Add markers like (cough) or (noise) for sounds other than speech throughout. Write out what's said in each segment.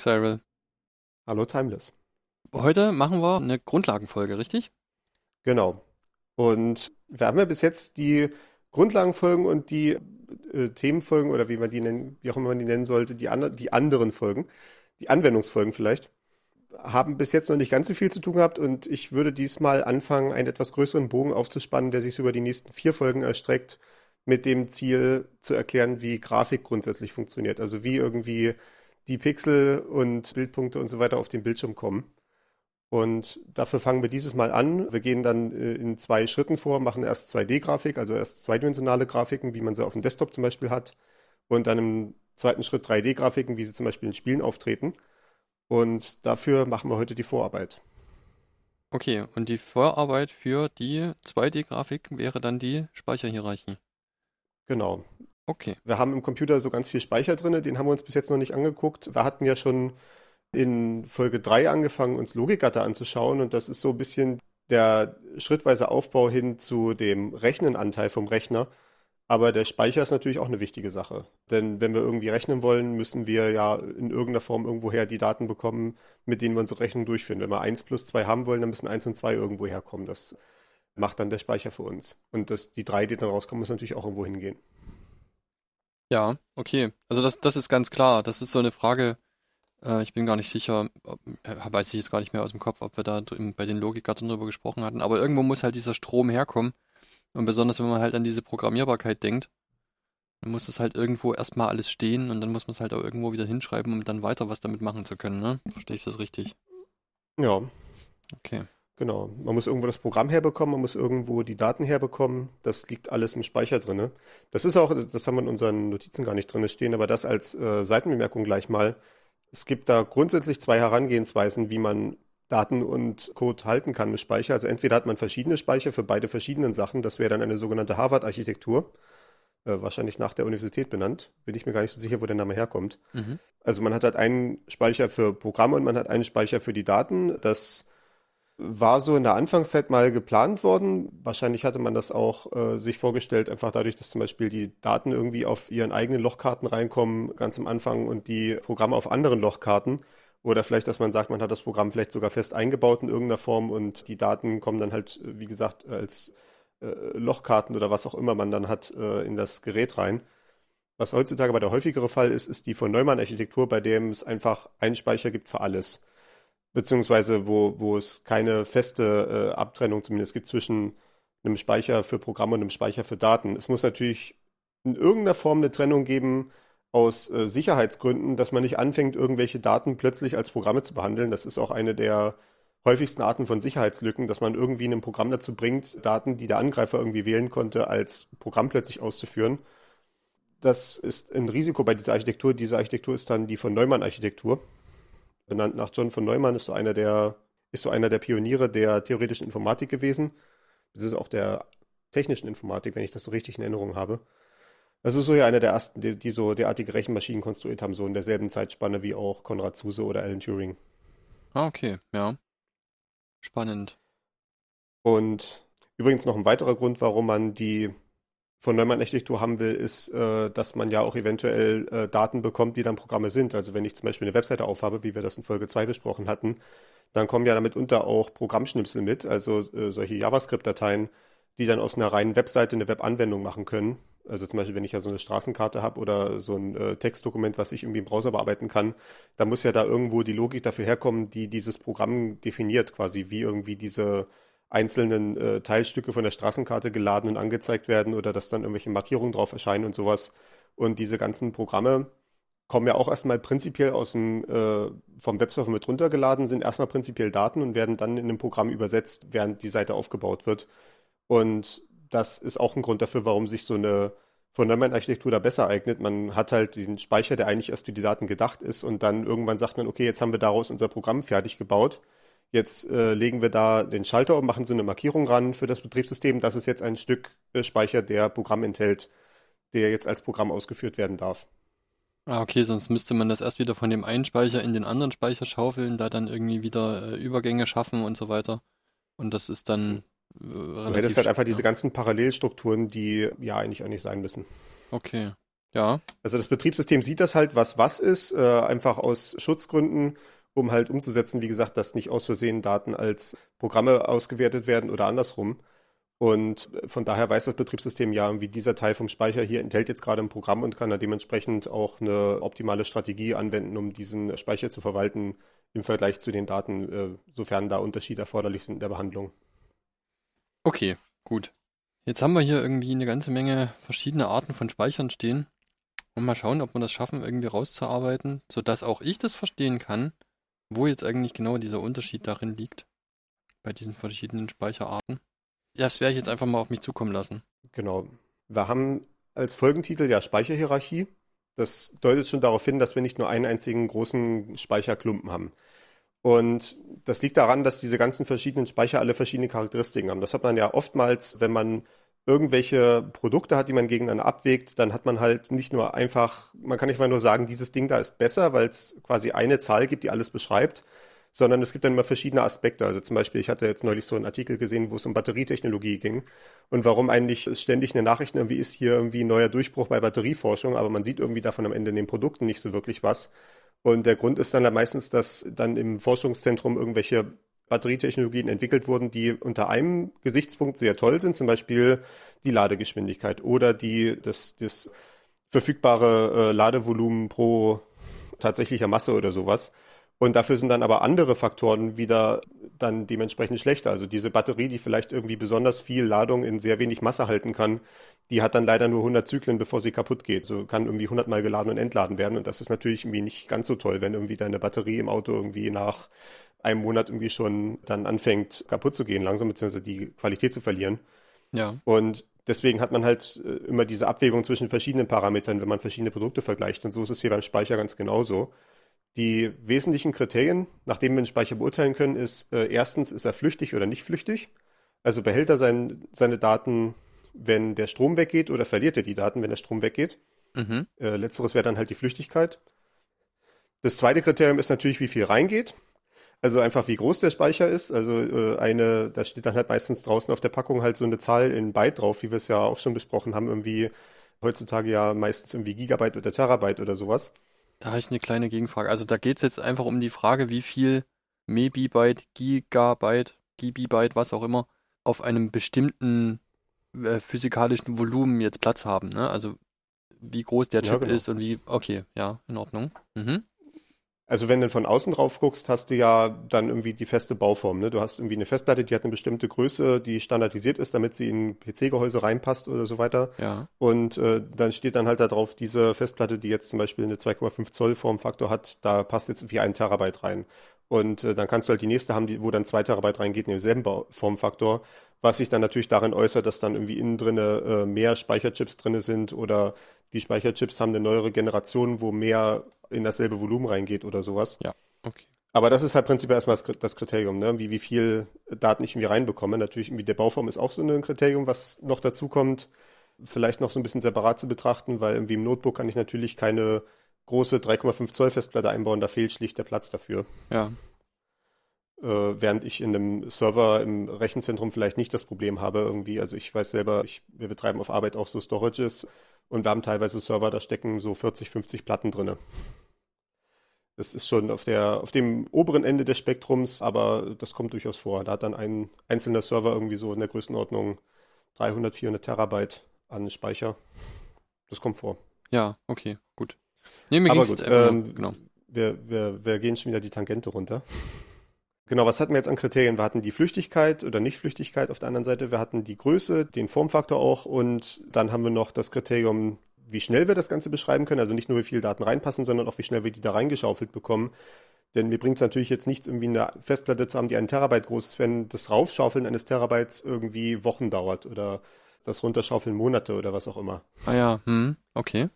Cyril. Hallo Timeless. Heute machen wir eine Grundlagenfolge, richtig? Genau. Und wir haben ja bis jetzt die Grundlagenfolgen und die äh, Themenfolgen oder wie man die nennen, wie auch immer man die nennen sollte, die, an, die anderen Folgen, die Anwendungsfolgen vielleicht, haben bis jetzt noch nicht ganz so viel zu tun gehabt und ich würde diesmal anfangen, einen etwas größeren Bogen aufzuspannen, der sich über die nächsten vier Folgen erstreckt, mit dem Ziel zu erklären, wie Grafik grundsätzlich funktioniert. Also wie irgendwie die Pixel und Bildpunkte und so weiter auf den Bildschirm kommen. Und dafür fangen wir dieses Mal an. Wir gehen dann äh, in zwei Schritten vor, machen erst 2D-Grafik, also erst zweidimensionale Grafiken, wie man sie auf dem Desktop zum Beispiel hat. Und dann im zweiten Schritt 3D-Grafiken, wie sie zum Beispiel in Spielen auftreten. Und dafür machen wir heute die Vorarbeit. Okay, und die Vorarbeit für die 2D-Grafik wäre dann die Speicherhierarchie. Genau. Okay. Wir haben im Computer so ganz viel Speicher drin, den haben wir uns bis jetzt noch nicht angeguckt. Wir hatten ja schon in Folge 3 angefangen, uns Logikgatter anzuschauen und das ist so ein bisschen der schrittweise Aufbau hin zu dem Rechnenanteil vom Rechner. Aber der Speicher ist natürlich auch eine wichtige Sache. Denn wenn wir irgendwie rechnen wollen, müssen wir ja in irgendeiner Form irgendwoher die Daten bekommen, mit denen wir unsere Rechnung durchführen. Wenn wir 1 plus 2 haben wollen, dann müssen 1 und 2 irgendwo herkommen. Das macht dann der Speicher für uns. Und das, die drei, die dann rauskommen, müssen natürlich auch irgendwo hingehen. Ja, okay. Also das, das ist ganz klar. Das ist so eine Frage, äh, ich bin gar nicht sicher, ob, äh, weiß ich jetzt gar nicht mehr aus dem Kopf, ob wir da bei den Logikgattern drüber gesprochen hatten. Aber irgendwo muss halt dieser Strom herkommen. Und besonders wenn man halt an diese Programmierbarkeit denkt, dann muss es halt irgendwo erstmal alles stehen und dann muss man es halt auch irgendwo wieder hinschreiben, um dann weiter was damit machen zu können, ne? Verstehe ich das richtig? Ja. Okay. Genau. Man muss irgendwo das Programm herbekommen, man muss irgendwo die Daten herbekommen. Das liegt alles im Speicher drin. Das ist auch, das haben wir in unseren Notizen gar nicht drin stehen, aber das als äh, Seitenbemerkung gleich mal. Es gibt da grundsätzlich zwei Herangehensweisen, wie man Daten und Code halten kann im Speicher. Also entweder hat man verschiedene Speicher für beide verschiedenen Sachen. Das wäre dann eine sogenannte Harvard-Architektur. Äh, wahrscheinlich nach der Universität benannt. Bin ich mir gar nicht so sicher, wo der Name herkommt. Mhm. Also man hat halt einen Speicher für Programme und man hat einen Speicher für die Daten. Das war so in der Anfangszeit mal geplant worden. Wahrscheinlich hatte man das auch äh, sich vorgestellt, einfach dadurch, dass zum Beispiel die Daten irgendwie auf ihren eigenen Lochkarten reinkommen, ganz am Anfang, und die Programme auf anderen Lochkarten. Oder vielleicht, dass man sagt, man hat das Programm vielleicht sogar fest eingebaut in irgendeiner Form und die Daten kommen dann halt, wie gesagt, als äh, Lochkarten oder was auch immer man dann hat, äh, in das Gerät rein. Was heutzutage aber der häufigere Fall ist, ist die von Neumann-Architektur, bei dem es einfach einen Speicher gibt für alles beziehungsweise wo, wo es keine feste äh, Abtrennung zumindest gibt zwischen einem Speicher für Programme und einem Speicher für Daten. Es muss natürlich in irgendeiner Form eine Trennung geben aus äh, Sicherheitsgründen, dass man nicht anfängt, irgendwelche Daten plötzlich als Programme zu behandeln. Das ist auch eine der häufigsten Arten von Sicherheitslücken, dass man irgendwie in einem Programm dazu bringt, Daten, die der Angreifer irgendwie wählen konnte, als Programm plötzlich auszuführen. Das ist ein Risiko bei dieser Architektur. Diese Architektur ist dann die von Neumann-Architektur benannt nach John von Neumann, ist so einer der, ist so einer der Pioniere der theoretischen Informatik gewesen. Das ist auch der technischen Informatik, wenn ich das so richtig in Erinnerung habe. Das ist so ja einer der ersten, die, die so derartige Rechenmaschinen konstruiert haben, so in derselben Zeitspanne wie auch Konrad Zuse oder Alan Turing. Ah, okay, ja. Spannend. Und übrigens noch ein weiterer Grund, warum man die von Neumann Architektur haben will, ist, äh, dass man ja auch eventuell äh, Daten bekommt, die dann Programme sind. Also wenn ich zum Beispiel eine Webseite aufhabe, wie wir das in Folge 2 besprochen hatten, dann kommen ja damit unter auch Programmschnipsel mit, also äh, solche JavaScript-Dateien, die dann aus einer reinen Webseite eine Webanwendung machen können. Also zum Beispiel, wenn ich ja so eine Straßenkarte habe oder so ein Textdokument, was ich irgendwie im Browser bearbeiten kann, da muss ja da irgendwo die Logik dafür herkommen, die dieses Programm definiert, quasi wie irgendwie diese einzelnen äh, Teilstücke von der Straßenkarte geladen und angezeigt werden oder dass dann irgendwelche Markierungen drauf erscheinen und sowas. Und diese ganzen Programme kommen ja auch erstmal prinzipiell aus dem, äh, vom Webserver mit runtergeladen, sind erstmal prinzipiell Daten und werden dann in einem Programm übersetzt, während die Seite aufgebaut wird. Und das ist auch ein Grund dafür, warum sich so eine von Neumann-Architektur da besser eignet. Man hat halt den Speicher, der eigentlich erst für die Daten gedacht ist und dann irgendwann sagt man, okay, jetzt haben wir daraus unser Programm fertig gebaut. Jetzt äh, legen wir da den Schalter um, machen so eine Markierung ran für das Betriebssystem. Das ist jetzt ein Stück äh, Speicher, der Programm enthält, der jetzt als Programm ausgeführt werden darf. Ah, okay, sonst müsste man das erst wieder von dem einen Speicher in den anderen Speicher schaufeln, da dann irgendwie wieder äh, Übergänge schaffen und so weiter. Und das ist dann äh, Du hättest halt einfach diese ganzen Parallelstrukturen, die ja eigentlich auch nicht sein müssen. Okay. Ja. Also das Betriebssystem sieht das halt, was was ist, äh, einfach aus Schutzgründen, um halt umzusetzen, wie gesagt, dass nicht aus Versehen Daten als Programme ausgewertet werden oder andersrum. Und von daher weiß das Betriebssystem ja, wie dieser Teil vom Speicher hier enthält jetzt gerade ein Programm und kann da dementsprechend auch eine optimale Strategie anwenden, um diesen Speicher zu verwalten im Vergleich zu den Daten, äh, sofern da Unterschiede erforderlich sind in der Behandlung. Okay, gut. Jetzt haben wir hier irgendwie eine ganze Menge verschiedene Arten von Speichern stehen. Und mal schauen, ob wir das schaffen, irgendwie rauszuarbeiten, sodass auch ich das verstehen kann, wo jetzt eigentlich genau dieser Unterschied darin liegt. Bei diesen verschiedenen Speicherarten. Das werde ich jetzt einfach mal auf mich zukommen lassen. Genau. Wir haben als Folgentitel ja Speicherhierarchie. Das deutet schon darauf hin, dass wir nicht nur einen einzigen großen Speicherklumpen haben. Und das liegt daran, dass diese ganzen verschiedenen Speicher alle verschiedene Charakteristiken haben. Das hat man ja oftmals, wenn man irgendwelche Produkte hat, die man gegeneinander abwägt, dann hat man halt nicht nur einfach, man kann nicht mal nur sagen, dieses Ding da ist besser, weil es quasi eine Zahl gibt, die alles beschreibt, sondern es gibt dann immer verschiedene Aspekte. Also zum Beispiel, ich hatte jetzt neulich so einen Artikel gesehen, wo es um Batterietechnologie ging und warum eigentlich ständig eine Nachricht irgendwie ist, hier irgendwie ein neuer Durchbruch bei Batterieforschung, aber man sieht irgendwie davon am Ende in den Produkten nicht so wirklich was. Und der Grund ist dann meistens, dass dann im Forschungszentrum irgendwelche Batterietechnologien entwickelt wurden, die unter einem Gesichtspunkt sehr toll sind, zum Beispiel die Ladegeschwindigkeit oder die, das, das verfügbare äh, Ladevolumen pro tatsächlicher Masse oder sowas. Und dafür sind dann aber andere Faktoren wieder dann dementsprechend schlechter. Also diese Batterie, die vielleicht irgendwie besonders viel Ladung in sehr wenig Masse halten kann, die hat dann leider nur 100 Zyklen, bevor sie kaputt geht. So kann irgendwie 100 Mal geladen und entladen werden. Und das ist natürlich irgendwie nicht ganz so toll, wenn irgendwie deine Batterie im Auto irgendwie nach einem Monat irgendwie schon dann anfängt kaputt zu gehen, langsam beziehungsweise die Qualität zu verlieren. Ja. Und deswegen hat man halt äh, immer diese Abwägung zwischen verschiedenen Parametern, wenn man verschiedene Produkte vergleicht. Und so ist es hier beim Speicher ganz genauso. Die wesentlichen Kriterien, nach denen wir den Speicher beurteilen können, ist äh, erstens, ist er flüchtig oder nicht flüchtig? Also behält er sein, seine Daten, wenn der Strom weggeht oder verliert er die Daten, wenn der Strom weggeht? Mhm. Äh, letzteres wäre dann halt die Flüchtigkeit. Das zweite Kriterium ist natürlich, wie viel reingeht. Also einfach wie groß der Speicher ist. Also äh, eine, da steht dann halt meistens draußen auf der Packung halt so eine Zahl in Byte drauf, wie wir es ja auch schon besprochen haben, irgendwie heutzutage ja meistens irgendwie Gigabyte oder Terabyte oder sowas. Da habe ich eine kleine Gegenfrage. Also da geht es jetzt einfach um die Frage, wie viel Mebibyte, Gigabyte, Gibibyte, was auch immer, auf einem bestimmten äh, physikalischen Volumen jetzt Platz haben. Ne? Also wie groß der Chip ja, genau. ist und wie. Okay, ja, in Ordnung. Mhm. Also wenn du von außen drauf guckst, hast du ja dann irgendwie die feste Bauform. Ne? Du hast irgendwie eine Festplatte, die hat eine bestimmte Größe, die standardisiert ist, damit sie in PC-Gehäuse reinpasst oder so weiter. Ja. Und äh, dann steht dann halt da drauf, diese Festplatte, die jetzt zum Beispiel eine 2,5 Zoll Formfaktor hat, da passt jetzt irgendwie ein Terabyte rein. Und äh, dann kannst du halt die nächste haben, die, wo dann zwei Terabyte reingeht in demselben Formfaktor, was sich dann natürlich darin äußert, dass dann irgendwie innen drinne äh, mehr Speicherchips drinne sind oder die Speicherchips haben eine neuere Generation, wo mehr in dasselbe Volumen reingeht oder sowas. Ja, okay. Aber das ist halt prinzipiell erstmal das Kriterium, ne? wie, wie viel Daten ich irgendwie reinbekomme. Natürlich irgendwie der Bauform ist auch so ein Kriterium, was noch dazu kommt, vielleicht noch so ein bisschen separat zu betrachten, weil irgendwie im Notebook kann ich natürlich keine große 3,5 Zoll Festplatte einbauen, da fehlt schlicht der Platz dafür. Ja. Äh, während ich in einem Server im Rechenzentrum vielleicht nicht das Problem habe irgendwie. Also ich weiß selber, ich, wir betreiben auf Arbeit auch so Storages und wir haben teilweise Server, da stecken so 40, 50 Platten drinne. Das ist schon auf, der, auf dem oberen Ende des Spektrums, aber das kommt durchaus vor. Da hat dann ein einzelner Server irgendwie so in der Größenordnung 300, 400 Terabyte an Speicher. Das kommt vor. Ja, okay, gut. Nee, mir aber gut, ähm, genau. wir, wir, wir gehen schon wieder die Tangente runter. Genau, was hatten wir jetzt an Kriterien? Wir hatten die Flüchtigkeit oder Nichtflüchtigkeit auf der anderen Seite, wir hatten die Größe, den Formfaktor auch und dann haben wir noch das Kriterium, wie schnell wir das Ganze beschreiben können. Also nicht nur, wie viele Daten reinpassen, sondern auch, wie schnell wir die da reingeschaufelt bekommen. Denn mir bringt es natürlich jetzt nichts, irgendwie eine Festplatte zu haben, die einen Terabyte groß ist, wenn das Raufschaufeln eines Terabytes irgendwie Wochen dauert oder das Runterschaufeln Monate oder was auch immer. Ah ja, hm, okay.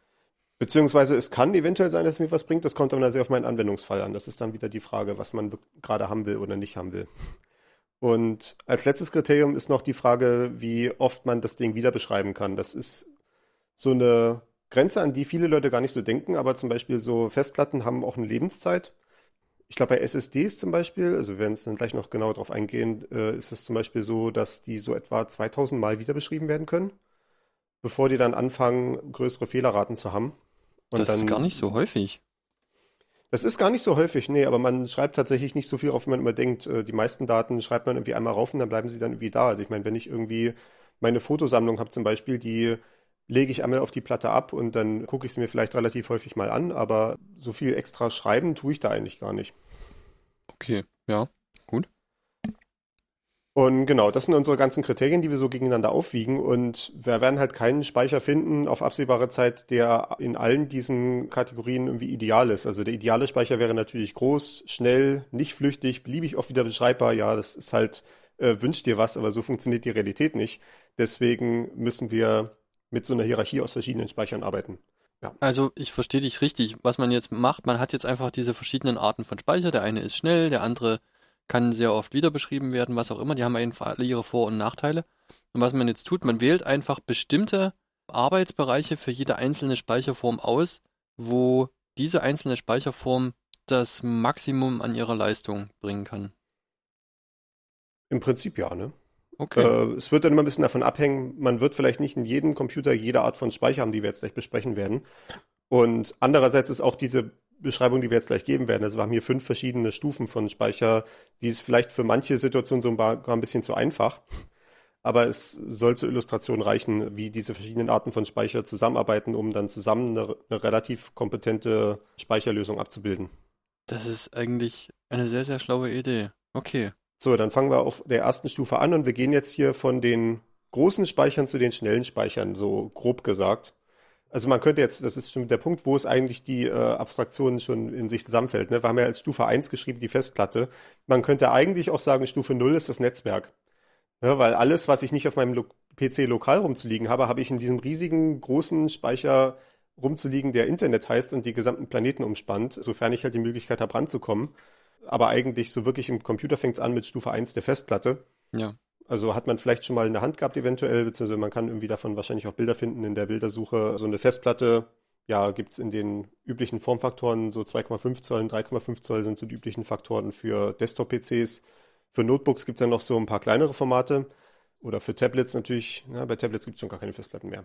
Beziehungsweise es kann eventuell sein, dass es mir was bringt, das kommt aber dann sehr auf meinen Anwendungsfall an. Das ist dann wieder die Frage, was man gerade haben will oder nicht haben will. Und als letztes Kriterium ist noch die Frage, wie oft man das Ding wieder beschreiben kann. Das ist so eine Grenze, an die viele Leute gar nicht so denken, aber zum Beispiel so Festplatten haben auch eine Lebenszeit. Ich glaube, bei SSDs zum Beispiel, also wir werden es dann gleich noch genauer drauf eingehen, äh, ist es zum Beispiel so, dass die so etwa 2000 Mal wieder beschrieben werden können, bevor die dann anfangen, größere Fehlerraten zu haben. Und das dann, ist gar nicht so häufig. Das ist gar nicht so häufig, nee, aber man schreibt tatsächlich nicht so viel auf, wie man immer denkt. Äh, die meisten Daten schreibt man irgendwie einmal rauf und dann bleiben sie dann irgendwie da. Also ich meine, wenn ich irgendwie meine Fotosammlung habe zum Beispiel, die lege ich einmal auf die Platte ab und dann gucke ich sie mir vielleicht relativ häufig mal an, aber so viel extra schreiben tue ich da eigentlich gar nicht. Okay, ja, gut. Und genau, das sind unsere ganzen Kriterien, die wir so gegeneinander aufwiegen. Und wir werden halt keinen Speicher finden auf absehbare Zeit, der in allen diesen Kategorien irgendwie ideal ist. Also der ideale Speicher wäre natürlich groß, schnell, nicht flüchtig, beliebig oft wieder beschreibbar. Ja, das ist halt, äh, wünscht dir was, aber so funktioniert die Realität nicht. Deswegen müssen wir mit so einer Hierarchie aus verschiedenen Speichern arbeiten. Ja. Also ich verstehe dich richtig. Was man jetzt macht, man hat jetzt einfach diese verschiedenen Arten von Speicher. Der eine ist schnell, der andere kann sehr oft wieder beschrieben werden, was auch immer. Die haben einfach alle ihre Vor- und Nachteile. Und was man jetzt tut, man wählt einfach bestimmte Arbeitsbereiche für jede einzelne Speicherform aus, wo diese einzelne Speicherform das Maximum an ihrer Leistung bringen kann. Im Prinzip ja, ne? Okay. Äh, es wird dann immer ein bisschen davon abhängen, man wird vielleicht nicht in jedem Computer jede Art von Speicher haben, die wir jetzt gleich besprechen werden. Und andererseits ist auch diese Beschreibung, die wir jetzt gleich geben werden, also wir haben hier fünf verschiedene Stufen von Speicher, die ist vielleicht für manche Situationen so ein, ein bisschen zu einfach. Aber es soll zur Illustration reichen, wie diese verschiedenen Arten von Speicher zusammenarbeiten, um dann zusammen eine, eine relativ kompetente Speicherlösung abzubilden. Das ist eigentlich eine sehr, sehr schlaue Idee. Okay. So, dann fangen wir auf der ersten Stufe an und wir gehen jetzt hier von den großen Speichern zu den schnellen Speichern, so grob gesagt. Also man könnte jetzt, das ist schon der Punkt, wo es eigentlich die äh, Abstraktion schon in sich zusammenfällt. Ne? Wir haben ja als Stufe 1 geschrieben die Festplatte. Man könnte eigentlich auch sagen, Stufe 0 ist das Netzwerk. Ja, weil alles, was ich nicht auf meinem Lo PC lokal rumzuliegen habe, habe ich in diesem riesigen, großen Speicher rumzuliegen, der Internet heißt und die gesamten Planeten umspannt, sofern ich halt die Möglichkeit habe, ranzukommen aber eigentlich so wirklich im Computer fängt es an mit Stufe 1 der Festplatte. Ja. Also hat man vielleicht schon mal in der Hand gehabt eventuell, beziehungsweise man kann irgendwie davon wahrscheinlich auch Bilder finden in der Bildersuche. So eine Festplatte, ja, gibt es in den üblichen Formfaktoren, so 2,5 Zoll und 3,5 Zoll sind so die üblichen Faktoren für Desktop-PCs. Für Notebooks gibt es ja noch so ein paar kleinere Formate. Oder für Tablets natürlich, ja, bei Tablets gibt es schon gar keine Festplatten mehr.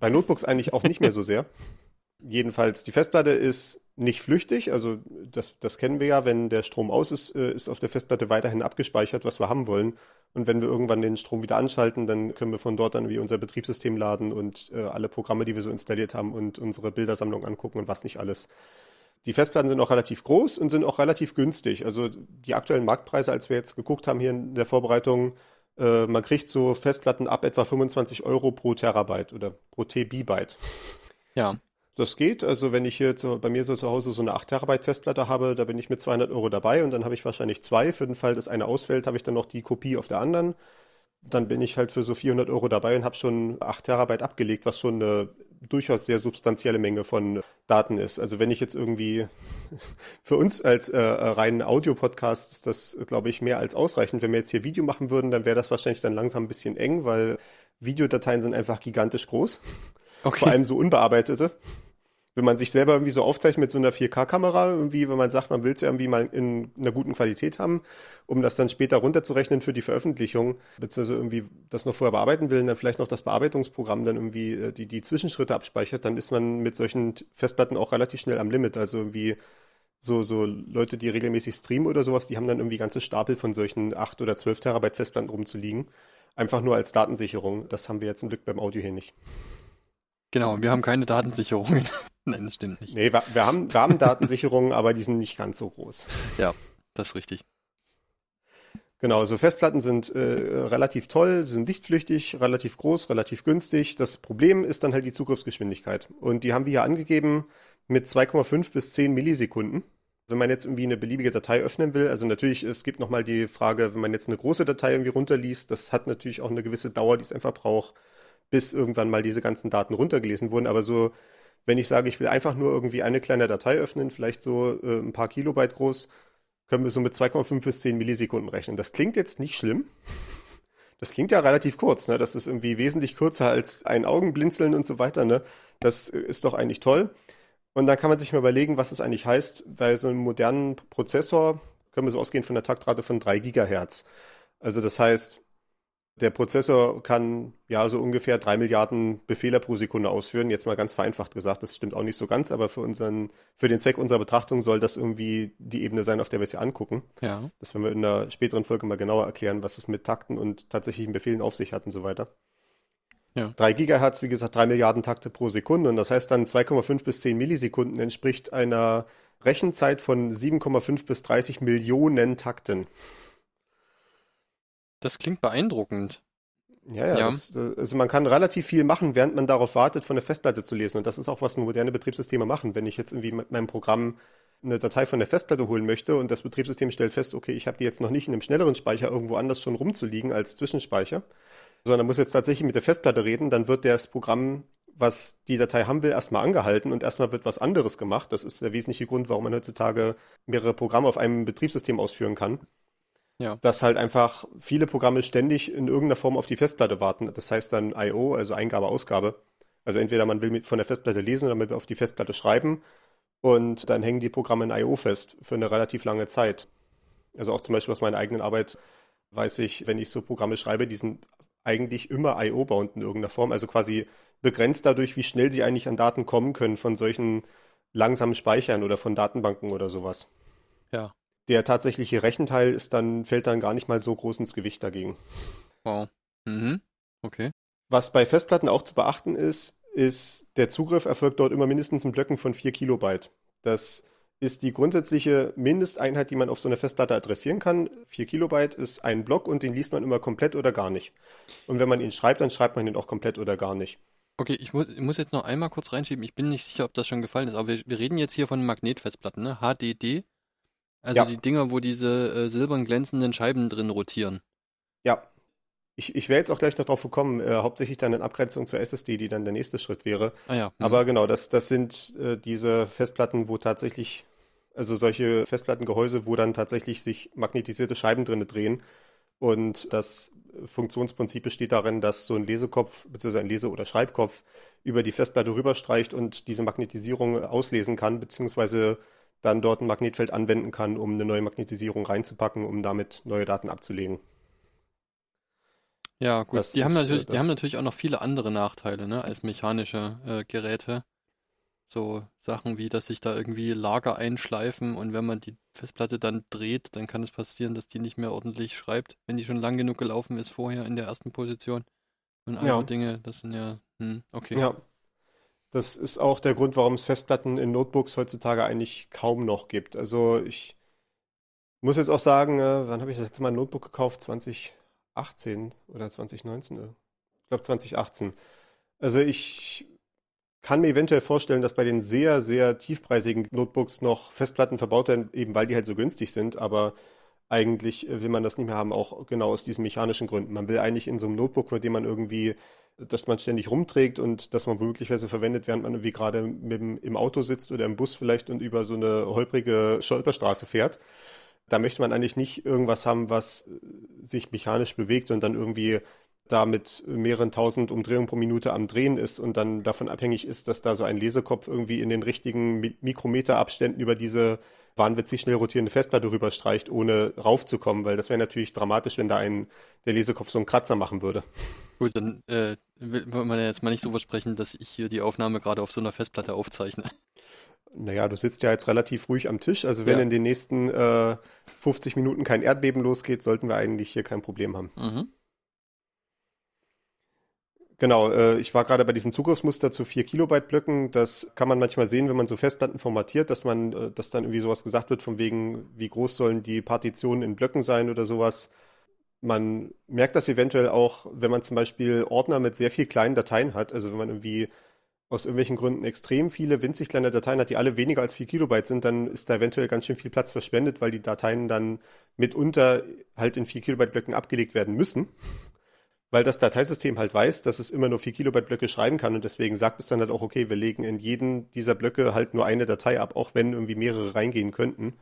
Bei Notebooks eigentlich auch nicht mehr so sehr. (laughs) Jedenfalls, die Festplatte ist nicht flüchtig, also das, das kennen wir ja, wenn der Strom aus ist, äh, ist auf der Festplatte weiterhin abgespeichert, was wir haben wollen. Und wenn wir irgendwann den Strom wieder anschalten, dann können wir von dort dann wie unser Betriebssystem laden und äh, alle Programme, die wir so installiert haben und unsere Bildersammlung angucken und was nicht alles. Die Festplatten sind auch relativ groß und sind auch relativ günstig. Also die aktuellen Marktpreise, als wir jetzt geguckt haben hier in der Vorbereitung, äh, man kriegt so Festplatten ab etwa 25 Euro pro Terabyte oder pro TB-Byte. Ja. Das geht. Also wenn ich hier zu, bei mir so zu Hause so eine 8 Terabyte Festplatte habe, da bin ich mit 200 Euro dabei und dann habe ich wahrscheinlich zwei. Für den Fall, dass eine ausfällt, habe ich dann noch die Kopie auf der anderen. Dann bin ich halt für so 400 Euro dabei und habe schon 8 Terabyte abgelegt, was schon eine durchaus sehr substanzielle Menge von Daten ist. Also wenn ich jetzt irgendwie (laughs) für uns als äh, reinen Audio-Podcast ist das, glaube ich, mehr als ausreichend. Wenn wir jetzt hier Video machen würden, dann wäre das wahrscheinlich dann langsam ein bisschen eng, weil Videodateien sind einfach gigantisch groß. Okay. Vor allem so unbearbeitete wenn man sich selber irgendwie so aufzeichnet mit so einer 4K-Kamera, irgendwie, wenn man sagt, man will es ja irgendwie mal in einer guten Qualität haben, um das dann später runterzurechnen für die Veröffentlichung, beziehungsweise irgendwie das noch vorher bearbeiten will und dann vielleicht noch das Bearbeitungsprogramm dann irgendwie äh, die, die Zwischenschritte abspeichert, dann ist man mit solchen Festplatten auch relativ schnell am Limit. Also irgendwie so, so Leute, die regelmäßig streamen oder sowas, die haben dann irgendwie ganze Stapel von solchen 8 oder 12 Terabyte Festplatten rumzuliegen. Einfach nur als Datensicherung. Das haben wir jetzt ein Glück beim Audio hier nicht. Genau, wir haben keine Datensicherungen. (laughs) Nein, das stimmt nicht. Nee, wir, wir haben, wir haben Datensicherungen, aber die sind nicht ganz so groß. (laughs) Ja, das ist richtig. Genau, so Festplatten sind äh, relativ toll, sind dichtflüchtig, relativ groß, relativ günstig. Das Problem ist dann halt die Zugriffsgeschwindigkeit. Und die haben wir hier angegeben mit 2,5 bis 10 Millisekunden. Wenn man jetzt irgendwie eine beliebige Datei öffnen will, also natürlich, es gibt nochmal die Frage, wenn man jetzt eine große Datei irgendwie runterliest, das hat natürlich auch eine gewisse Dauer, die es einfach braucht bis irgendwann mal diese ganzen Daten runtergelesen wurden. Aber so, wenn ich sage, ich will einfach nur irgendwie eine kleine Datei öffnen, vielleicht so äh, ein paar Kilobyte groß, können wir so mit 2,5 bis 10 Millisekunden rechnen. Das klingt jetzt nicht schlimm. Das klingt ja relativ kurz, ne? Das ist irgendwie wesentlich kürzer als ein Augenblinzeln und so weiter, ne? Das ist doch eigentlich toll. Und dann kann man sich mal überlegen, was das eigentlich heißt, weil so einen modernen Prozessor können wir so ausgehen von der Taktrate von 3 Gigahertz. Also das heißt, der Prozessor kann ja so ungefähr drei Milliarden Befehle pro Sekunde ausführen. Jetzt mal ganz vereinfacht gesagt, das stimmt auch nicht so ganz, aber für unseren, für den Zweck unserer Betrachtung soll das irgendwie die Ebene sein, auf der wir es hier angucken. Ja. Das werden wir in einer späteren Folge mal genauer erklären, was es mit Takten und tatsächlichen Befehlen auf sich hat und so weiter. Ja. 3 Gigahertz, wie gesagt, drei Milliarden Takte pro Sekunde und das heißt dann 2,5 bis 10 Millisekunden entspricht einer Rechenzeit von 7,5 bis 30 Millionen Takten. Das klingt beeindruckend. Ja, ja. Ja. Das, äh, also man kann relativ viel machen, während man darauf wartet, von der Festplatte zu lesen. Und das ist auch, was moderne Betriebssysteme machen. Wenn ich jetzt irgendwie mit meinem Programm eine Datei von der Festplatte holen möchte und das Betriebssystem stellt fest, okay, ich habe die jetzt noch nicht in einem schnelleren Speicher irgendwo anders schon rumzuliegen als Zwischenspeicher, sondern muss jetzt tatsächlich mit der Festplatte reden, dann wird das Programm, was die Datei haben will, erstmal angehalten und erstmal wird was anderes gemacht. Das ist der wesentliche Grund, warum man heutzutage mehrere Programme auf einem Betriebssystem ausführen kann. Ja. Dass halt einfach viele Programme ständig in irgendeiner Form auf die Festplatte warten. Das heißt dann I.O., also Eingabe, Ausgabe. Also entweder man will mit von der Festplatte lesen oder man will auf die Festplatte schreiben und dann hängen die Programme in I.O. fest für eine relativ lange Zeit. Also auch zum Beispiel aus meiner eigenen Arbeit weiß ich, wenn ich so Programme schreibe, die sind eigentlich immer I.O.-bound in irgendeiner Form, also quasi begrenzt dadurch, wie schnell sie eigentlich an Daten kommen können von solchen langsamen Speichern oder von Datenbanken oder sowas. Ja. Der tatsächliche Rechenteil ist dann, fällt dann gar nicht mal so groß ins Gewicht dagegen. Wow. Mhm. Okay. Was bei Festplatten auch zu beachten ist, ist, der Zugriff erfolgt dort immer mindestens in Blöcken von 4 Kilobyte. Das ist die grundsätzliche Mindesteinheit, die man auf so einer Festplatte adressieren kann. 4 Kilobyte ist ein Block und den liest man immer komplett oder gar nicht. Und wenn man ihn schreibt, dann schreibt man ihn auch komplett oder gar nicht. Okay, ich muss, ich muss jetzt noch einmal kurz reinschieben. Ich bin nicht sicher, ob das schon gefallen ist, aber wir, wir reden jetzt hier von Magnetfestplatten, ne? HDD. Also Ja. die Dinger, wo diese äh, silbern glänzenden Scheiben drin rotieren. Ja. Ich, ich wäre jetzt auch gleich noch drauf gekommen, äh, hauptsächlich dann in Abgrenzung zur SSD, die dann der nächste Schritt wäre. Ah ja. mhm. Aber genau, das, das sind äh, diese Festplatten, wo tatsächlich, also solche Festplattengehäuse, wo dann tatsächlich sich magnetisierte Scheiben drinne drehen. Und das Funktionsprinzip besteht darin, dass so ein Lesekopf bzw. ein Lese- oder Schreibkopf über die Festplatte rüberstreicht und diese Magnetisierung auslesen kann, beziehungsweise dann dort ein Magnetfeld anwenden kann, um eine neue Magnetisierung reinzupacken, um damit neue Daten abzulegen. Ja, gut. Das die haben ist, äh, natürlich, die haben natürlich auch noch viele andere Nachteile, ne, als mechanische äh, Geräte. So Sachen wie, dass sich da irgendwie Lager einschleifen und wenn man die Festplatte dann dreht, dann kann es passieren, dass die nicht mehr ordentlich schreibt, wenn die schon lang genug gelaufen ist vorher in der ersten Position. Und andere Ja. Dinge, das sind ja, hm, okay. Ja. Das ist auch der Grund, warum es Festplatten in Notebooks heutzutage eigentlich kaum noch gibt. Also ich muss jetzt auch sagen, äh, wann habe ich das letzte Mal ein Notebook gekauft? 2018 oder 2019? äh, Ich glaube 2018. Also ich kann mir eventuell vorstellen, dass bei den sehr, sehr tiefpreisigen Notebooks noch Festplatten verbaut werden, eben weil die halt so günstig sind, aber eigentlich will man das nicht mehr haben, auch genau aus diesen mechanischen Gründen. Man will eigentlich in so einem Notebook, mit dem man irgendwie, dass man ständig rumträgt und dass man womöglicherweise verwendet, während man irgendwie gerade dem, im Auto sitzt oder im Bus vielleicht und über so eine holprige Stolperstraße fährt. Da möchte man eigentlich nicht irgendwas haben, was sich mechanisch bewegt und dann irgendwie da mit mehreren tausend Umdrehungen pro Minute am Drehen ist und dann davon abhängig ist, dass da so ein Lesekopf irgendwie in den richtigen Mi- Mikrometerabständen über diese wahnwitzig schnell rotierende Festplatte rüberstreicht, ohne raufzukommen, weil das wäre natürlich dramatisch, wenn da ein, der Lesekopf so einen Kratzer machen würde. Gut, dann äh, man ja jetzt mal nicht so versprechen, dass ich hier die Aufnahme gerade auf so einer Festplatte aufzeichne. Naja, du sitzt ja jetzt relativ ruhig am Tisch, also wenn Ja. in den nächsten äh, 50 Minuten kein Erdbeben losgeht, sollten wir eigentlich hier kein Problem haben. Mhm. Genau, äh, ich war gerade bei diesen Zugriffsmuster zu 4 Kilobyte Blöcken. Das kann man manchmal sehen, wenn man so Festplatten formatiert, dass man, äh, dass dann irgendwie sowas gesagt wird, von wegen, wie groß sollen die Partitionen in Blöcken sein oder sowas. Man merkt das eventuell auch, wenn man zum Beispiel Ordner mit sehr viel kleinen Dateien hat, also wenn man irgendwie aus irgendwelchen Gründen extrem viele winzig kleine Dateien hat, die alle weniger als 4 Kilobyte sind, dann ist da eventuell ganz schön viel Platz verschwendet, weil die Dateien dann mitunter halt in 4 Kilobyte Blöcken abgelegt werden müssen weil das Dateisystem halt weiß, dass es immer nur 4 Kilobyte Blöcke schreiben kann und deswegen sagt es dann halt auch, okay, wir legen in jeden dieser Blöcke halt nur eine Datei ab, auch wenn irgendwie mehrere reingehen könnten.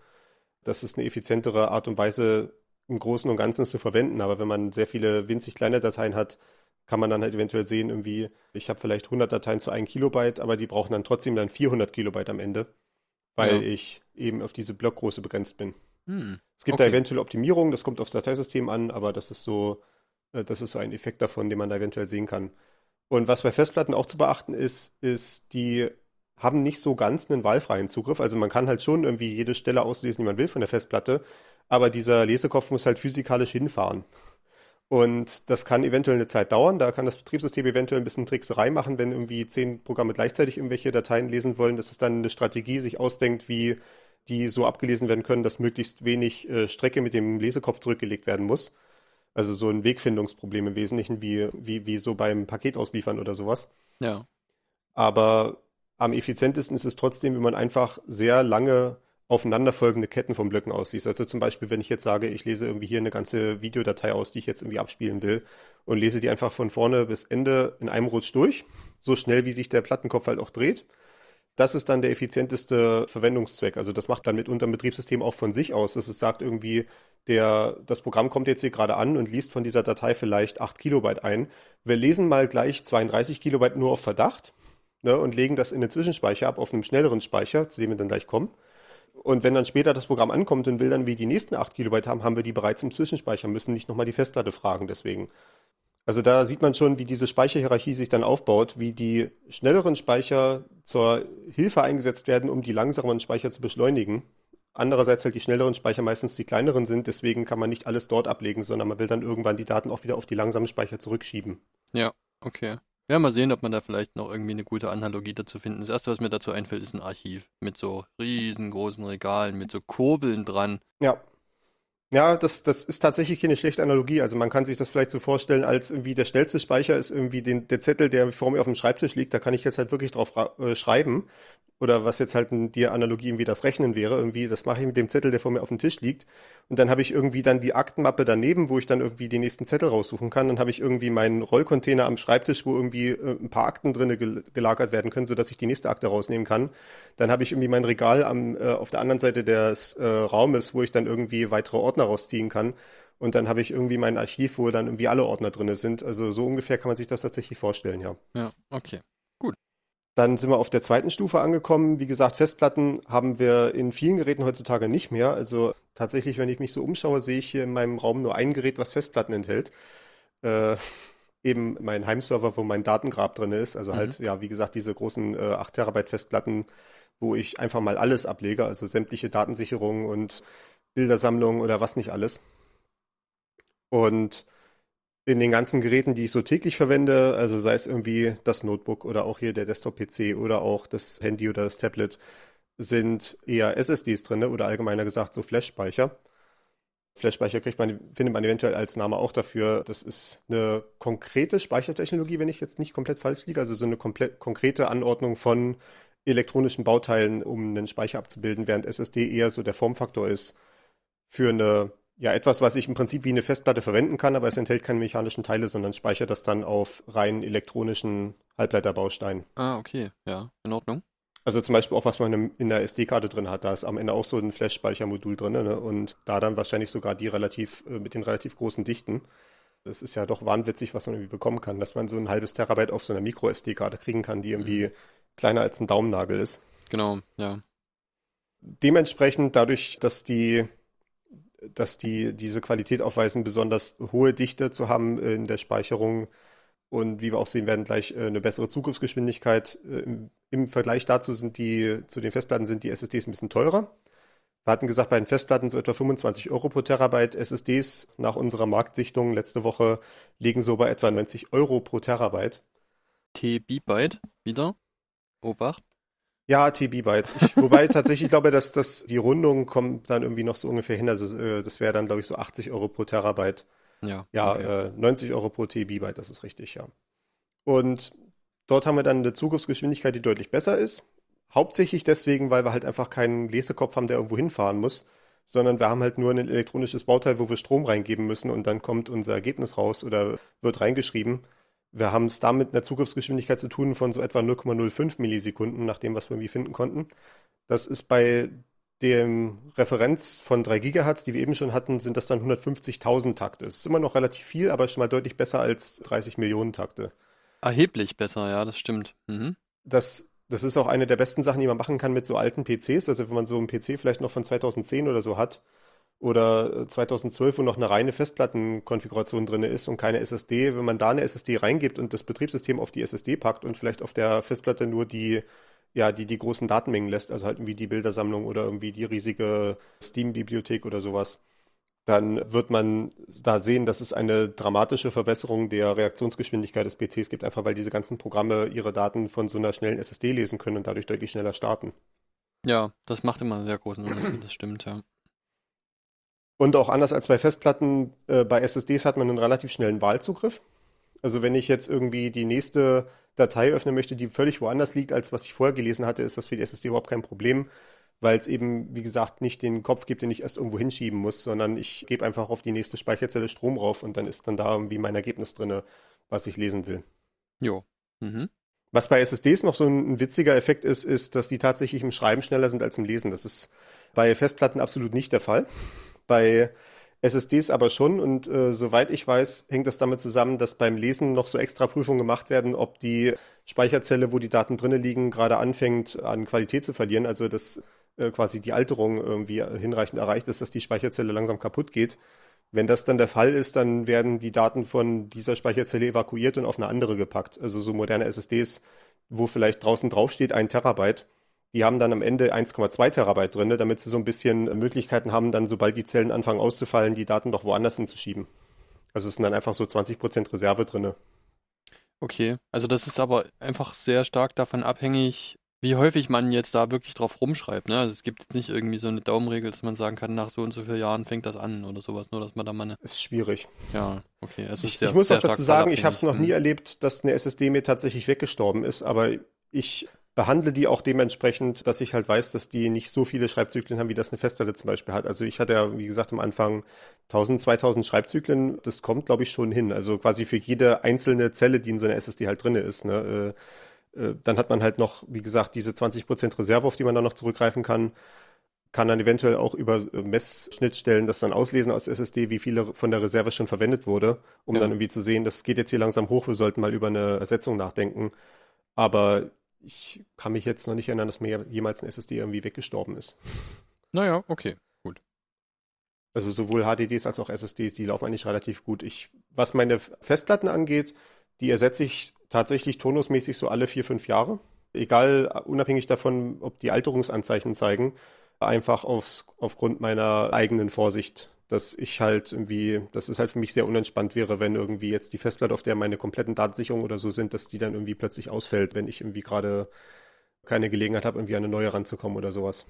Das ist eine effizientere Art und Weise, im Großen und Ganzen zu verwenden. Aber wenn man sehr viele winzig kleine Dateien hat, kann man dann halt eventuell sehen, irgendwie, ich habe vielleicht 100 Dateien zu 1 Kilobyte, aber die brauchen dann trotzdem dann 400 Kilobyte am Ende, weil ja. ich eben auf diese Blockgröße begrenzt bin. Hm. Es gibt okay. da eventuell Optimierungen, das kommt aufs Dateisystem an, aber das ist so, äh, das ist so ein Effekt davon, den man da eventuell sehen kann. Und was bei Festplatten auch zu beachten ist, ist, die haben nicht so ganz einen wahlfreien Zugriff. Also man kann halt schon irgendwie jede Stelle auslesen, die man will von der Festplatte, aber dieser Lesekopf muss halt physikalisch hinfahren. Und das kann eventuell eine Zeit dauern. Da kann das Betriebssystem eventuell ein bisschen Trickserei machen, wenn irgendwie zehn Programme gleichzeitig irgendwelche Dateien lesen wollen. Das ist dann eine Strategie, sich ausdenkt, wie die so abgelesen werden können, dass möglichst wenig äh, Strecke mit dem Lesekopf zurückgelegt werden muss. Also so ein Wegfindungsproblem im Wesentlichen, wie, wie, wie so beim Paketausliefern oder sowas. Ja. Aber am effizientesten ist es trotzdem, wenn man einfach sehr lange aufeinanderfolgende Ketten von Blöcken ausliest. Also zum Beispiel, wenn ich jetzt sage, ich lese irgendwie hier eine ganze Videodatei aus, die ich jetzt irgendwie abspielen will und lese die einfach von vorne bis Ende in einem Rutsch durch, so schnell wie sich der Plattenkopf halt auch dreht. Das ist dann der effizienteste Verwendungszweck. Also das macht dann mit unserem Betriebssystem auch von sich aus, dass es sagt irgendwie, der, das Programm kommt jetzt hier gerade an und liest von dieser Datei vielleicht 8 Kilobyte ein. Wir lesen mal gleich 32 Kilobyte nur auf Verdacht ne, und legen das in den Zwischenspeicher ab auf einem schnelleren Speicher, zu dem wir dann gleich kommen. Und wenn dann später das Programm ankommt und will dann wie die nächsten 8 Kilobyte haben, haben wir die bereits im Zwischenspeicher, müssen nicht nochmal die Festplatte fragen deswegen. Also da sieht man schon, wie diese Speicherhierarchie sich dann aufbaut, wie die schnelleren Speicher zur Hilfe eingesetzt werden, um die langsameren Speicher zu beschleunigen. Andererseits halt die schnelleren Speicher meistens die kleineren sind, deswegen kann man nicht alles dort ablegen, sondern man will dann irgendwann die Daten auch wieder auf die langsamen Speicher zurückschieben. Ja, okay. Ja, mal sehen, ob man da vielleicht noch irgendwie eine gute Analogie dazu finden. Das erste, was mir dazu einfällt, ist ein Archiv mit so riesengroßen Regalen, mit so Kurbeln dran. Ja. Ja, das, das ist tatsächlich keine schlechte Analogie. Also man kann sich das vielleicht so vorstellen, als irgendwie der schnellste Speicher ist irgendwie den, der Zettel, der vor mir auf dem Schreibtisch liegt. Da kann ich jetzt halt wirklich drauf äh, schreiben. Oder was jetzt halt die Analogie irgendwie das Rechnen wäre. Irgendwie, das mache ich mit dem Zettel, der vor mir auf dem Tisch liegt. Und dann habe ich irgendwie dann die Aktenmappe daneben, wo ich dann irgendwie die nächsten Zettel raussuchen kann. Dann habe ich irgendwie meinen Rollcontainer am Schreibtisch, wo irgendwie äh, ein paar Akten drinne gel gelagert werden können, sodass ich die nächste Akte rausnehmen kann. Dann habe ich irgendwie mein Regal am, äh, auf der anderen Seite des äh, Raumes, wo ich dann irgendwie weitere Ordner rausziehen kann. Und dann habe ich irgendwie mein Archiv, wo dann irgendwie alle Ordner drinne sind. Also so ungefähr kann man sich das tatsächlich vorstellen, ja. Ja, okay. Dann sind wir auf der zweiten Stufe angekommen. Wie gesagt, Festplatten haben wir in vielen Geräten heutzutage nicht mehr. Also tatsächlich, wenn ich mich so umschaue, sehe ich hier in meinem Raum nur ein Gerät, was Festplatten enthält. Äh, eben mein Heimserver, wo mein Datengrab drin ist. Also halt, mhm. ja, wie gesagt, diese großen äh, 8 Terabyte Festplatten, wo ich einfach mal alles ablege, also sämtliche Datensicherungen und Bildersammlungen oder was nicht alles. Und in den ganzen Geräten, die ich so täglich verwende, also sei es irgendwie das Notebook oder auch hier der Desktop-PC oder auch das Handy oder das Tablet, sind eher SSDs drin oder allgemeiner gesagt so Flash-Speicher. Flash-Speicher kriegt man, findet man eventuell als Name auch dafür. Das ist eine konkrete Speichertechnologie, wenn ich jetzt nicht komplett falsch liege, also so eine komplett konkrete Anordnung von elektronischen Bauteilen, um einen Speicher abzubilden, während SSD eher so der Formfaktor ist für eine ja, etwas, was ich im Prinzip wie eine Festplatte verwenden kann, aber es enthält keine mechanischen Teile, sondern speichert das dann auf rein elektronischen Halbleiterbausteinen. Ah, okay, ja, in Ordnung. Also zum Beispiel auch, was man in der SD-Karte drin hat, da ist am Ende auch so ein Flash-Speichermodul drin ne? und da dann wahrscheinlich sogar die relativ, äh, mit den relativ großen Dichten. Das ist ja doch wahnwitzig, was man irgendwie bekommen kann, dass man so ein halbes Terabyte auf so einer Micro-SD-Karte kriegen kann, die irgendwie mhm. kleiner als ein Daumennagel ist. Genau, ja. Dementsprechend, dadurch, dass die dass die diese Qualität aufweisen, besonders hohe Dichte zu haben in der Speicherung und wie wir auch sehen werden, gleich äh, eine bessere Zugriffsgeschwindigkeit. Äh, Im, Im, Vergleich dazu sind die, zu den Festplatten sind die SSDs ein bisschen teurer. Wir hatten gesagt, bei den Festplatten so etwa 25 Euro pro Terabyte. SSDs nach unserer Marktsichtung letzte Woche liegen so bei etwa 90 Euro pro Terabyte. TB-Byte wieder? Obacht. Ja, TB-Byte. wobei tatsächlich glaube, dass das, die Rundung kommt dann irgendwie noch so ungefähr hin. Also äh, das wäre dann, glaube ich, so 80 Euro pro Terabyte. Ja. Ja, okay. äh, 90 Euro pro TB-Byte, das ist richtig, ja. Und dort haben wir dann eine Zugriffsgeschwindigkeit, die deutlich besser ist. Hauptsächlich deswegen, weil wir halt einfach keinen Lesekopf haben, der irgendwo hinfahren muss, sondern wir haben halt nur ein elektronisches Bauteil, wo wir Strom reingeben müssen und dann kommt unser Ergebnis raus oder wird reingeschrieben. Wir haben es da mit einer Zugriffsgeschwindigkeit zu tun von so etwa 0,05 Millisekunden, nach dem, was wir irgendwie finden konnten. Das ist bei dem Referenz von 3 Gigahertz, die wir eben schon hatten, sind das dann 150.000 Takte. Das ist immer noch relativ viel, aber schon mal deutlich besser als 30 Millionen Takte. Erheblich besser, ja, das stimmt. Mhm. Das, das ist auch eine der besten Sachen, die man machen kann mit so alten PCs. Also wenn man so einen PC vielleicht noch von 2010 oder so hat oder 2012, wo noch eine reine Festplattenkonfiguration drin ist und keine SSD, wenn man da eine SSD reingibt und das Betriebssystem auf die SSD packt und vielleicht auf der Festplatte nur die ja, die die großen Datenmengen lässt, also halt irgendwie die Bildersammlung oder irgendwie die riesige Steam-Bibliothek oder sowas, dann wird man da sehen, dass es eine dramatische Verbesserung der Reaktionsgeschwindigkeit des PCs gibt, einfach weil diese ganzen Programme ihre Daten von so einer schnellen SSD lesen können und dadurch deutlich schneller starten. Ja, das macht immer einen sehr großen Unterschied, das stimmt, ja. Und auch anders als bei Festplatten, äh, bei SSDs hat man einen relativ schnellen Wahlzugriff. Also wenn ich jetzt irgendwie die nächste Datei öffnen möchte, die völlig woanders liegt, als was ich vorher gelesen hatte, ist das für die SSD überhaupt kein Problem, weil es eben, wie gesagt, nicht den Kopf gibt, den ich erst irgendwo hinschieben muss, sondern ich gebe einfach auf die nächste Speicherzelle Strom rauf und dann ist dann da irgendwie mein Ergebnis drin, was ich lesen will. Jo. Mhm. Was bei SSDs noch so ein, ein witziger Effekt ist, ist, dass die tatsächlich im Schreiben schneller sind als im Lesen. Das ist bei Festplatten absolut nicht der Fall. Bei SSDs aber schon und äh, soweit ich weiß, hängt das damit zusammen, dass beim Lesen noch so extra Prüfungen gemacht werden, ob die Speicherzelle, wo die Daten drinnen liegen, gerade anfängt an Qualität zu verlieren, also dass äh, quasi die Alterung irgendwie hinreichend erreicht ist, dass die Speicherzelle langsam kaputt geht. Wenn das dann der Fall ist, dann werden die Daten von dieser Speicherzelle evakuiert und auf eine andere gepackt. Also so moderne SSDs, wo vielleicht draußen draufsteht ein Terabyte, die haben dann am Ende 1,2 Terabyte drin, damit sie so ein bisschen Möglichkeiten haben, dann sobald die Zellen anfangen auszufallen, die Daten doch woanders hinzuschieben. Also es sind dann einfach so 20% Reserve drin. Okay, also das ist aber einfach sehr stark davon abhängig, wie häufig man jetzt da wirklich drauf rumschreibt. Ne? Also es gibt jetzt nicht irgendwie so eine Daumenregel, dass man sagen kann, nach so und so vielen Jahren fängt das an oder sowas, nur dass man da mal eine... Es ist schwierig. Ja, okay. Es ich, ist sehr, ich muss auch dazu sagen, ich habe es noch nie erlebt, dass eine SSD mir tatsächlich weggestorben ist, aber ich behandle die auch dementsprechend, dass ich halt weiß, dass die nicht so viele Schreibzyklen haben, wie das eine Festplatte zum Beispiel hat. Also ich hatte ja, wie gesagt, am Anfang 1000, 2000 Schreibzyklen. Das kommt, glaube ich, schon hin. Also quasi für jede einzelne Zelle, die in so einer SSD halt drin ist. Ne? Äh, äh, dann hat man halt noch, wie gesagt, diese 20% Reserve, auf die man dann noch zurückgreifen kann. Kann dann eventuell auch über äh, Messschnittstellen das dann auslesen aus SSD, wie viele von der Reserve schon verwendet wurde, um Ja. dann irgendwie zu sehen, das geht jetzt hier langsam hoch, wir sollten mal über eine Ersetzung nachdenken. Aber ich kann mich jetzt noch nicht erinnern, dass mir jemals ein SSD irgendwie weggestorben ist. Naja, okay. Also sowohl HDDs als auch SSDs, die laufen eigentlich relativ gut. Ich, was meine Festplatten angeht, die ersetze ich tatsächlich turnusmäßig so alle vier, fünf Jahre. Egal, unabhängig davon, ob die Alterungsanzeichen zeigen, einfach aufs, aufgrund meiner eigenen Vorsicht, dass ich halt irgendwie, dass es halt für mich sehr unentspannt wäre, wenn irgendwie jetzt die Festplatte, auf der meine kompletten Datensicherungen oder so sind, dass die dann irgendwie plötzlich ausfällt, wenn ich irgendwie gerade keine Gelegenheit habe, irgendwie an eine neue ranzukommen oder sowas.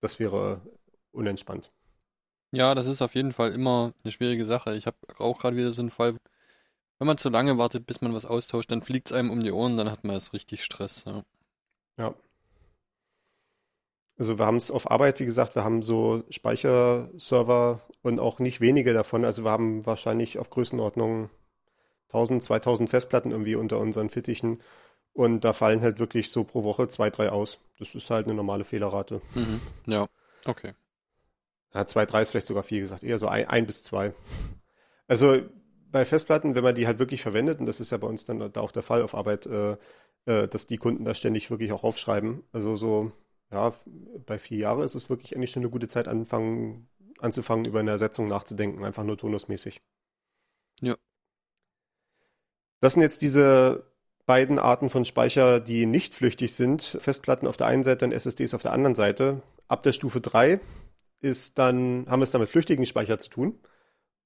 Das wäre unentspannt. Ja, das ist auf jeden Fall immer eine schwierige Sache. Ich habe auch gerade wieder so einen Fall, wenn man zu lange wartet, bis man was austauscht, dann fliegt es einem um die Ohren, dann hat man es richtig Stress. Ja. Ja. Also wir haben es auf Arbeit, wie gesagt, wir haben so Speicherserver und auch nicht wenige davon. Also wir haben wahrscheinlich auf Größenordnung 1000, 2000 Festplatten irgendwie unter unseren Fittichen. Und da fallen halt wirklich so pro Woche zwei, drei aus. Das ist halt eine normale Fehlerrate. Mhm. Ja, okay. Ja, zwei, drei ist vielleicht sogar viel gesagt. Eher so ein, ein bis zwei. Also bei Festplatten, wenn man die halt wirklich verwendet, und das ist ja bei uns dann da auch der Fall auf Arbeit, äh, äh, dass die Kunden da ständig wirklich auch aufschreiben. Also so, ja, bei vier Jahren ist es wirklich eigentlich schon eine gute Zeit, anfangen, anzufangen, über eine Ersetzung nachzudenken, einfach nur turnusmäßig. Ja. Das sind jetzt diese beiden Arten von Speicher, die nicht flüchtig sind. Festplatten auf der einen Seite und SSDs auf der anderen Seite. Ab der Stufe 3 ist dann, haben wir es dann mit flüchtigen Speicher zu tun.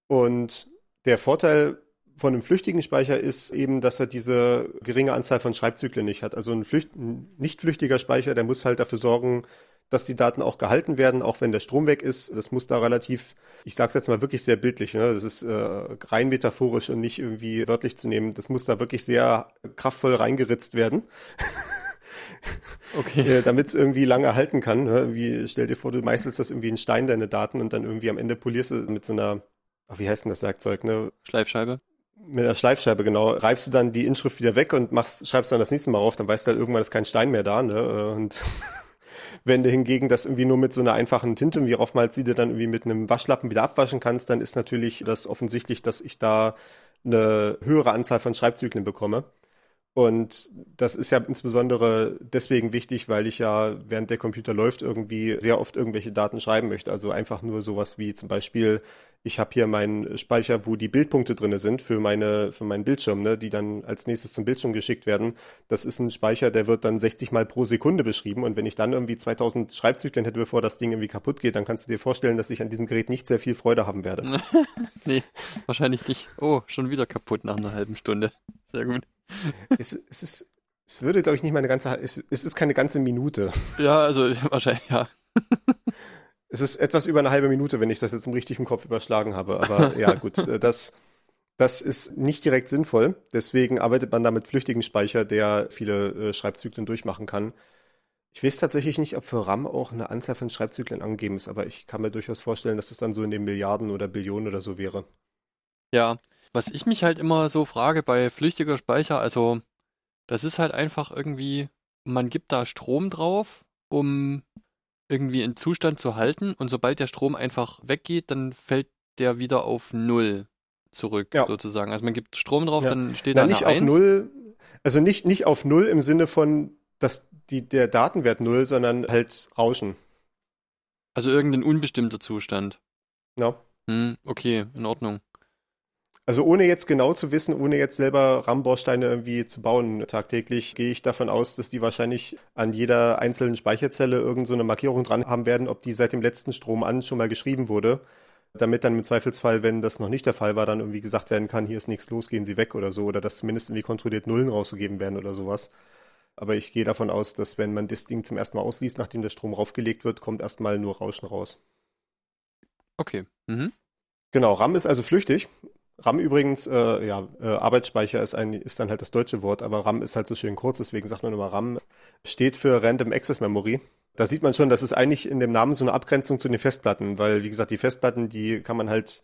Und der Vorteil von einem flüchtigen Speicher ist eben, dass er diese geringe Anzahl von Schreibzyklen nicht hat. Also ein, Flücht, ein nicht flüchtiger Speicher, der muss halt dafür sorgen, dass die Daten auch gehalten werden, auch wenn der Strom weg ist. Das muss da relativ, ich sage es jetzt mal wirklich sehr bildlich, ne? das ist äh, rein metaphorisch und nicht irgendwie wörtlich zu nehmen. Das muss da wirklich sehr kraftvoll reingeritzt werden. Okay. (laughs) äh, damit es irgendwie lange halten kann. Ne? Wie, stell dir vor, du meißelst das irgendwie in Stein, deine Daten, und dann irgendwie am Ende polierst du mit so einer, ach, wie heißt denn das Werkzeug, ne? Schleifscheibe. Mit einer Schleifscheibe, genau. Reibst du dann die Inschrift wieder weg und machst, schreibst dann das nächste Mal rauf, dann weißt du halt irgendwann ist kein Stein mehr da, ne? Und (laughs) wenn du hingegen das irgendwie nur mit so einer einfachen Tinte irgendwie raufmalst, die du dann irgendwie mit einem Waschlappen wieder abwaschen kannst, dann ist natürlich das offensichtlich, dass ich da eine höhere Anzahl von Schreibzyklen bekomme. Und das ist ja insbesondere deswegen wichtig, weil ich ja, während der Computer läuft, irgendwie sehr oft irgendwelche Daten schreiben möchte. Also einfach nur sowas wie zum Beispiel, ich habe hier meinen Speicher, wo die Bildpunkte drinne sind für meine, für meinen Bildschirm, ne, die dann als nächstes zum Bildschirm geschickt werden. Das ist ein Speicher, der wird dann 60 Mal pro Sekunde beschrieben. Und wenn ich dann irgendwie 2000 Schreibzyklen hätte, bevor das Ding irgendwie kaputt geht, dann kannst du dir vorstellen, dass ich an diesem Gerät nicht sehr viel Freude haben werde. (laughs) nee, wahrscheinlich nicht. Oh, schon wieder kaputt nach einer halben Stunde. Sehr gut. (laughs) es, es, ist, es würde, glaube ich, nicht mal eine ganze, es, es ist keine ganze Minute. Ja, also (laughs) wahrscheinlich, ja. Es ist etwas über eine halbe Minute, wenn ich das jetzt im richtigen Kopf überschlagen habe. Aber (laughs) ja, gut, äh, das, das ist nicht direkt sinnvoll. Deswegen arbeitet man da mit flüchtigen Speicher, der viele äh, Schreibzyklen durchmachen kann. Ich weiß tatsächlich nicht, ob für RAM auch eine Anzahl von Schreibzyklen angegeben ist, aber ich kann mir durchaus vorstellen, dass es dann so in den Milliarden oder Billionen oder so wäre. Ja, was ich mich halt immer so frage bei flüchtiger Speicher, also das ist halt einfach irgendwie, man gibt da Strom drauf, um irgendwie in Zustand zu halten und sobald der Strom einfach weggeht, dann fällt der wieder auf Null zurück, Ja. sozusagen. Also man gibt Strom drauf, Ja. dann steht Na, da nicht auf 1. Null, also nicht, nicht auf Null im Sinne von, dass die, der Datenwert Null, sondern halt Rauschen. Also irgendein unbestimmter Zustand. Ja. Hm, okay, in Ordnung. Also ohne jetzt genau zu wissen, ohne jetzt selber RAM-Bausteine irgendwie zu bauen tagtäglich, gehe ich davon aus, dass die wahrscheinlich an jeder einzelnen Speicherzelle irgend so eine Markierung dran haben werden, ob die seit dem letzten Strom an schon mal geschrieben wurde, damit dann im Zweifelsfall, wenn das noch nicht der Fall war, dann irgendwie gesagt werden kann, hier ist nichts los, gehen Sie weg oder so, oder dass zumindest irgendwie kontrolliert Nullen rausgegeben werden oder sowas. Aber ich gehe davon aus, dass wenn man das Ding zum ersten Mal ausliest, nachdem der Strom raufgelegt wird, kommt erstmal nur Rauschen raus. Okay. Mhm. Genau, RAM ist also flüchtig. RAM übrigens, äh, ja, äh, Arbeitsspeicher ist, ein, ist dann halt das deutsche Wort, aber RAM ist halt so schön kurz, deswegen sagt man immer RAM. Steht für Random Access Memory. Da sieht man schon, das ist eigentlich in dem Namen so eine Abgrenzung zu den Festplatten, weil, wie gesagt, die Festplatten, die kann man halt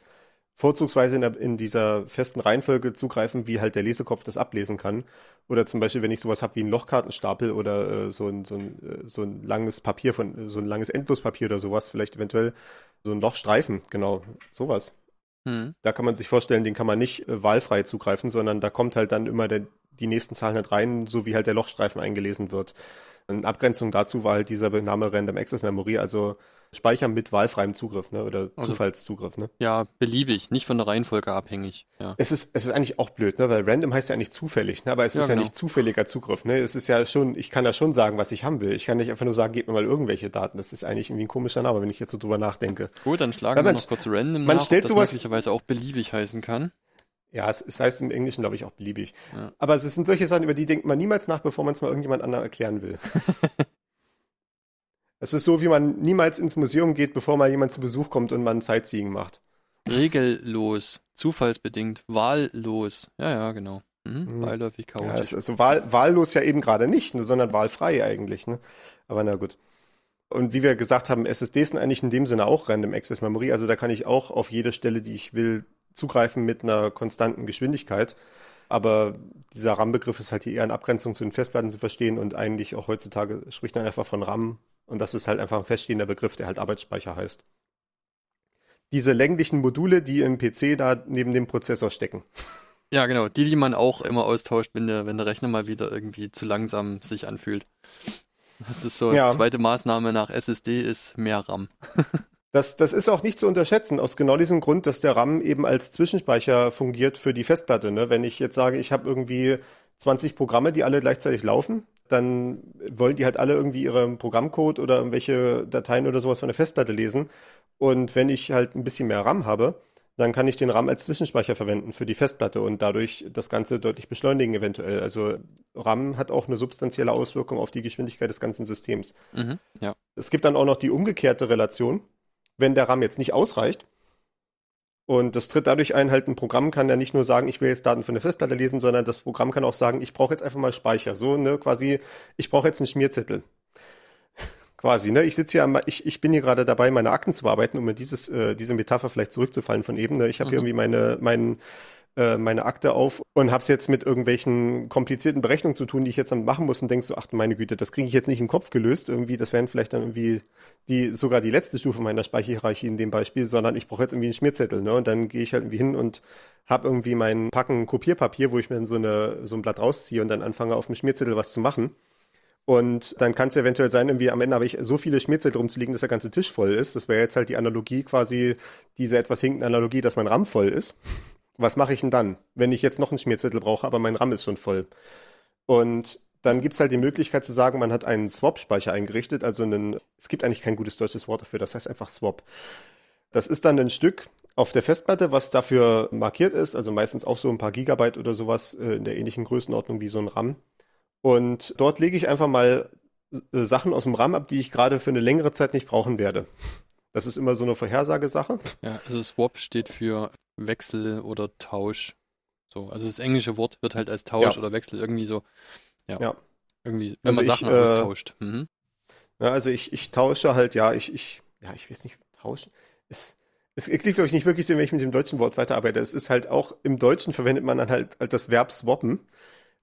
vorzugsweise in, der, in dieser festen Reihenfolge zugreifen, wie halt der Lesekopf das ablesen kann. Oder zum Beispiel, wenn ich sowas habe wie einen Lochkartenstapel oder äh, so, ein, so, ein, äh, so ein langes Papier von, so ein langes Endlospapier oder sowas, vielleicht eventuell so ein Lochstreifen, genau, sowas. Hm. Da kann man sich vorstellen, den kann man nicht äh, wahlfrei zugreifen, sondern da kommt halt dann immer der, die nächsten Zahlen halt rein, so wie halt der Lochstreifen eingelesen wird. In Abgrenzung dazu war halt dieser Name Random Access Memory, also Speichern mit wahlfreiem Zugriff, ne, oder Also- Zufallszugriff, ne. Ja, beliebig, nicht von der Reihenfolge abhängig. Ja. Es ist, es ist eigentlich auch blöd, ne, weil random heißt ja eigentlich zufällig, ne, aber es Ja, ist ja genau. nicht zufälliger Zugriff, ne. Es ist ja schon, ich kann da schon sagen, was ich haben will. Ich kann nicht einfach nur sagen, gib mir mal irgendwelche Daten. Das ist eigentlich irgendwie ein komischer Name, wenn ich jetzt so drüber nachdenke. Gut, dann schlagen Ja, wir man- noch kurz random man nach, stellt ob das sowas- möglicherweise auch beliebig heißen kann. Ja, es, es heißt im Englischen, glaube ich, auch beliebig. Ja. Aber es sind solche Sachen, über die denkt man niemals nach, bevor man es mal irgendjemand anderem erklären will. (laughs) es ist so, wie man niemals ins Museum geht, bevor mal jemand zu Besuch kommt und man Sightseeing macht. Regellos, zufallsbedingt, wahllos. Ja, ja, genau. Mhm. Mhm. Beiläufig Ja, chaotisch. es- also wahl, wahllos ja eben gerade nicht, ne, sondern wahlfrei eigentlich. Ne? Aber na gut. Und wie wir gesagt haben, SSDs sind eigentlich in dem Sinne auch Random Access Memory. Also da kann ich auch auf jede Stelle, die ich will, zugreifen mit einer konstanten Geschwindigkeit. Aber dieser RAM-Begriff ist halt hier eher in Abgrenzung zu den Festplatten zu verstehen und eigentlich auch heutzutage spricht man einfach von RAM. Und das ist halt einfach ein feststehender Begriff, der halt Arbeitsspeicher heißt. Diese länglichen Module, die im PC da neben dem Prozessor stecken. Ja, genau. Die, die man auch immer austauscht, wenn der, wenn der Rechner mal wieder irgendwie zu langsam sich anfühlt. Das ist so, Ja. zweite Maßnahme nach SSD ist mehr RAM. (laughs) Das, das ist auch nicht zu unterschätzen, aus genau diesem Grund, dass der RAM eben als Zwischenspeicher fungiert für die Festplatte. Ne? Wenn ich jetzt sage, ich habe irgendwie 20 Programme, die alle gleichzeitig laufen, dann wollen die halt alle irgendwie ihren Programmcode oder irgendwelche Dateien oder sowas von der Festplatte lesen. Und wenn ich halt ein bisschen mehr RAM habe, dann kann ich den RAM als Zwischenspeicher verwenden für die Festplatte und dadurch das Ganze deutlich beschleunigen eventuell. Also RAM hat auch eine substanzielle Auswirkung auf die Geschwindigkeit des ganzen Systems. Mhm. Ja. Es gibt dann auch noch die umgekehrte Relation. Wenn der RAM jetzt nicht ausreicht, und das tritt dadurch ein, halt ein Programm kann ja nicht nur sagen, ich will jetzt Daten von der Festplatte lesen, sondern das Programm kann auch sagen, ich brauche jetzt einfach mal Speicher. So, ne, quasi, ich brauche jetzt einen Schmierzettel. (laughs) quasi. Ne? Ich sitze hier, am, ich, ich bin hier gerade dabei, meine Akten zu bearbeiten, um mir dieses, äh, diese Metapher vielleicht zurückzufallen von eben. Ne? Ich habe hier Mhm. irgendwie meine, mein, äh, meine Akte auf und habe es jetzt mit irgendwelchen komplizierten Berechnungen zu tun, die ich jetzt dann machen muss und denkst so, ach meine Güte, das kriege ich jetzt nicht im Kopf gelöst. Irgendwie, das wären vielleicht dann irgendwie die sogar die letzte Stufe meiner Speicherhierarchie in dem Beispiel, sondern ich brauche jetzt irgendwie einen Schmierzettel, ne? Und dann gehe ich halt irgendwie hin und habe irgendwie mein Packen Kopierpapier, wo ich mir dann so eine so ein Blatt rausziehe und dann anfange auf dem Schmierzettel was zu machen. Und dann kann es eventuell sein, irgendwie am Ende habe ich so viele Schmierzettel rumzuliegen, dass der ganze Tisch voll ist. Das wäre jetzt halt die Analogie quasi, diese etwas hinkende Analogie, dass mein RAM voll ist. Was mache ich denn dann, wenn ich jetzt noch einen Schmierzettel brauche, aber mein RAM ist schon voll? Und dann gibt's halt die Möglichkeit zu sagen, man hat einen Swap-Speicher eingerichtet, also einen, es gibt eigentlich kein gutes deutsches Wort dafür, das heißt einfach Swap. Das ist dann ein Stück auf der Festplatte, was dafür markiert ist, also meistens auch so ein paar Gigabyte oder sowas äh, in der ähnlichen Größenordnung wie so ein RAM. Und dort lege ich einfach mal äh, Sachen aus dem RAM ab, die ich gerade für eine längere Zeit nicht brauchen werde. Das ist immer so eine Vorhersagesache. Ja, also Swap steht für Wechsel oder Tausch. So, also das englische Wort wird halt als Tausch Ja. oder Wechsel irgendwie so, ja, Ja. irgendwie, wenn Also man ich, Sachen äh, austauscht. Mhm. Ja, also ich, ich tausche halt, ja, ich, ich, ja, ich weiß nicht, tauschen. Es, es klingt, glaube ich, nicht wirklich so, wenn ich mit dem deutschen Wort weiterarbeite. Es ist halt auch, im Deutschen verwendet man dann halt, halt das Verb swappen.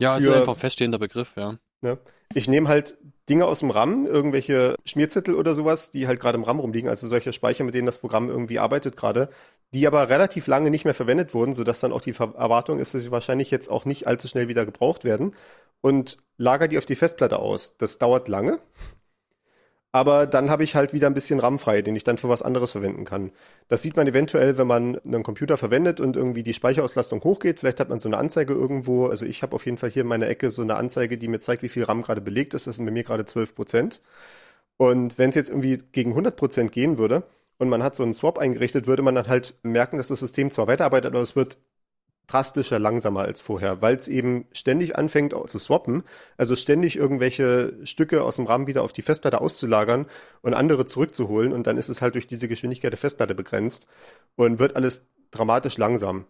Ja, ist für- einfach ein feststehender Begriff, ja. Ne? Ich nehme halt Dinge aus dem RAM, irgendwelche Schmierzettel oder sowas, die halt gerade im RAM rumliegen, also solche Speicher, mit denen das Programm irgendwie arbeitet gerade, die aber relativ lange nicht mehr verwendet wurden, sodass dann auch die Erwartung ist, dass sie wahrscheinlich jetzt auch nicht allzu schnell wieder gebraucht werden und lager die auf die Festplatte aus. Das dauert lange. Aber dann habe ich halt wieder ein bisschen RAM frei, den ich dann für was anderes verwenden kann. Das sieht man eventuell, wenn man einen Computer verwendet und irgendwie die Speicherauslastung hochgeht. Vielleicht hat man so eine Anzeige irgendwo. Also ich habe auf jeden Fall hier in meiner Ecke so eine Anzeige, die mir zeigt, wie viel RAM gerade belegt ist. Das sind bei mir gerade 12 Prozent. Und wenn es jetzt irgendwie gegen 100 Prozent gehen würde und man hat so einen Swap eingerichtet, würde man dann halt merken, dass das System zwar weiterarbeitet, aber es wird drastischer langsamer als vorher, weil es eben ständig anfängt zu swappen, also ständig irgendwelche Stücke aus dem RAM wieder auf die Festplatte auszulagern und andere zurückzuholen und dann ist es halt durch diese Geschwindigkeit der Festplatte begrenzt und wird alles dramatisch langsam.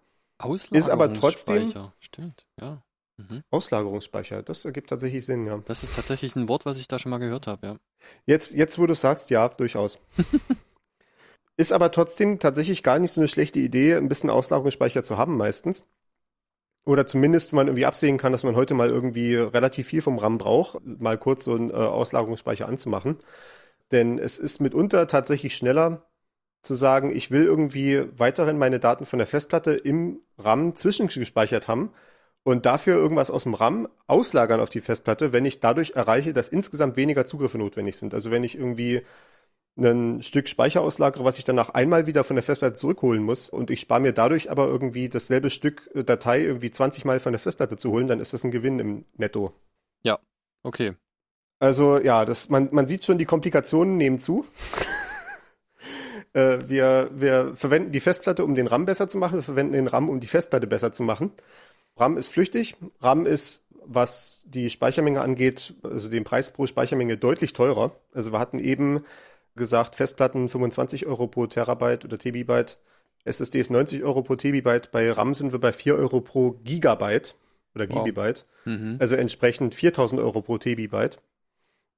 Ist aber trotzdem- Auslagerungsspeicher. Stimmt, ja. Mhm. Auslagerungsspeicher, das ergibt tatsächlich Sinn, ja. Das ist tatsächlich ein Wort, was ich da schon mal gehört habe, ja. Jetzt, jetzt wo du sagst, ja, durchaus. (laughs) Ist aber trotzdem tatsächlich gar nicht so eine schlechte Idee, ein bisschen Auslagerungsspeicher zu haben meistens. Oder zumindest, wenn man irgendwie absehen kann, dass man heute mal irgendwie relativ viel vom RAM braucht, mal kurz so einen äh, Auslagerungsspeicher anzumachen. Denn es ist mitunter tatsächlich schneller zu sagen, ich will irgendwie weiterhin meine Daten von der Festplatte im RAM zwischengespeichert haben und dafür irgendwas aus dem RAM auslagern auf die Festplatte, wenn ich dadurch erreiche, dass insgesamt weniger Zugriffe notwendig sind. Also wenn ich irgendwie ein Stück Speicher auslagere, was ich danach einmal wieder von der Festplatte zurückholen muss und ich spare mir dadurch aber irgendwie dasselbe Stück äh, Datei irgendwie 20 Mal von der Festplatte zu holen, dann ist das ein Gewinn im Netto. Okay. Also ja, das, man, man sieht schon, die Komplikationen nehmen zu. (laughs) äh, wir, wir verwenden die Festplatte, um den RAM besser zu machen. Wir verwenden den RAM, um die Festplatte besser zu machen. RAM ist flüchtig. RAM ist, was die Speichermenge angeht, also den Preis pro Speichermenge deutlich teurer. Also wir hatten eben gesagt, Festplatten 25 Euro pro Terabyte oder Tebibyte. SSDs 90 Euro pro Tebibyte. Bei RAM sind wir bei 4 Euro pro Gigabyte oder Wow. Gigabyte. Mhm. Also entsprechend 4000 Euro pro Tebibyte.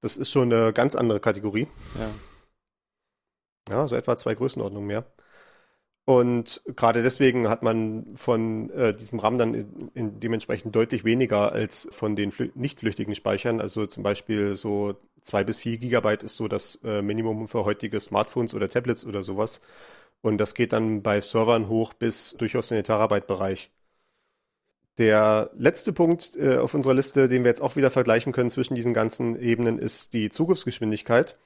Das ist schon eine ganz andere Kategorie. Ja. Ja, so etwa zwei Größenordnungen mehr. Und gerade deswegen hat man von äh, diesem RAM dann in, in dementsprechend deutlich weniger als von den flü nicht flüchtigen Speichern. Also zum Beispiel so zwei bis vier Gigabyte ist so das äh, Minimum für heutige Smartphones oder Tablets oder sowas. Und das geht dann bei Servern hoch bis durchaus in den Terabyte-Bereich. Der letzte Punkt äh, auf unserer Liste, den wir jetzt auch wieder vergleichen können zwischen diesen ganzen Ebenen, ist die Zugriffsgeschwindigkeit.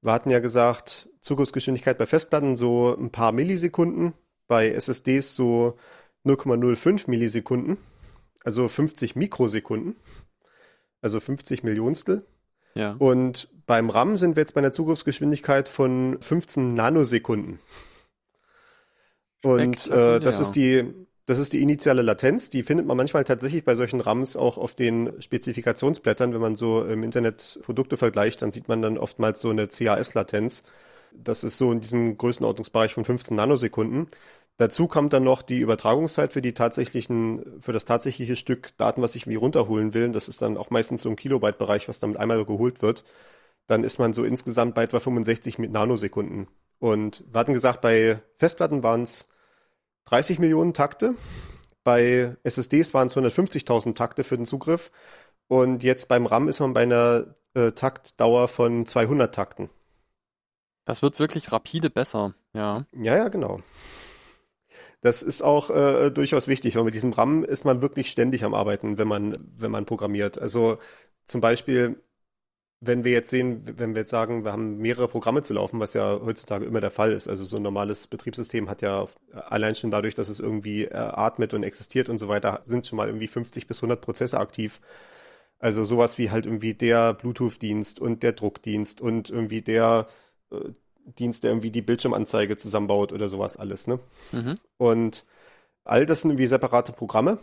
Wir hatten ja gesagt, Zugriffsgeschwindigkeit bei Festplatten so ein paar Millisekunden, bei SSDs so 0,05 Millisekunden, also 50 Mikrosekunden, also 50 Millionstel. Ja. Und beim RAM sind wir jetzt bei einer Zugriffsgeschwindigkeit von 15 Nanosekunden. Und äh, das ist die, das ist die initiale Latenz. Die findet man manchmal tatsächlich bei solchen RAMs auch auf den Spezifikationsblättern. Wenn man so im Internet Produkte vergleicht, dann sieht man dann oftmals so eine CAS-Latenz. Das ist so in diesem Größenordnungsbereich von 15 Nanosekunden. Dazu kommt dann noch die Übertragungszeit für die tatsächlichen, für das tatsächliche Stück Daten, was ich wie runterholen will. Das ist dann auch meistens so ein Kilobyte-Bereich, was damit einmal geholt wird. dann ist man so insgesamt bei etwa 65 Nanosekunden. Und wir hatten gesagt, bei Festplatten waren es 30 Millionen Takte, bei SSDs waren es 150.000 Takte für den Zugriff und jetzt beim RAM ist man bei einer äh, Taktdauer von 200 Takten. Das wird wirklich rapide besser, ja. Ja, ja, genau. Das ist auch äh, durchaus wichtig, weil mit diesem RAM ist man wirklich ständig am Arbeiten, wenn man, wenn man programmiert. Also zum Beispiel, wenn wir jetzt sehen, wenn wir jetzt sagen, wir haben mehrere Programme zu laufen, was ja heutzutage immer der Fall ist. Also so ein normales Betriebssystem hat ja allein schon dadurch, dass es irgendwie äh, atmet und existiert und so weiter, sind schon mal irgendwie 50 bis 100 Prozesse aktiv. Also sowas wie halt irgendwie der Bluetooth-Dienst und der Druckdienst und irgendwie der äh, Dienst, der irgendwie die Bildschirmanzeige zusammenbaut oder sowas alles, ne? Mhm. Und all das sind irgendwie separate Programme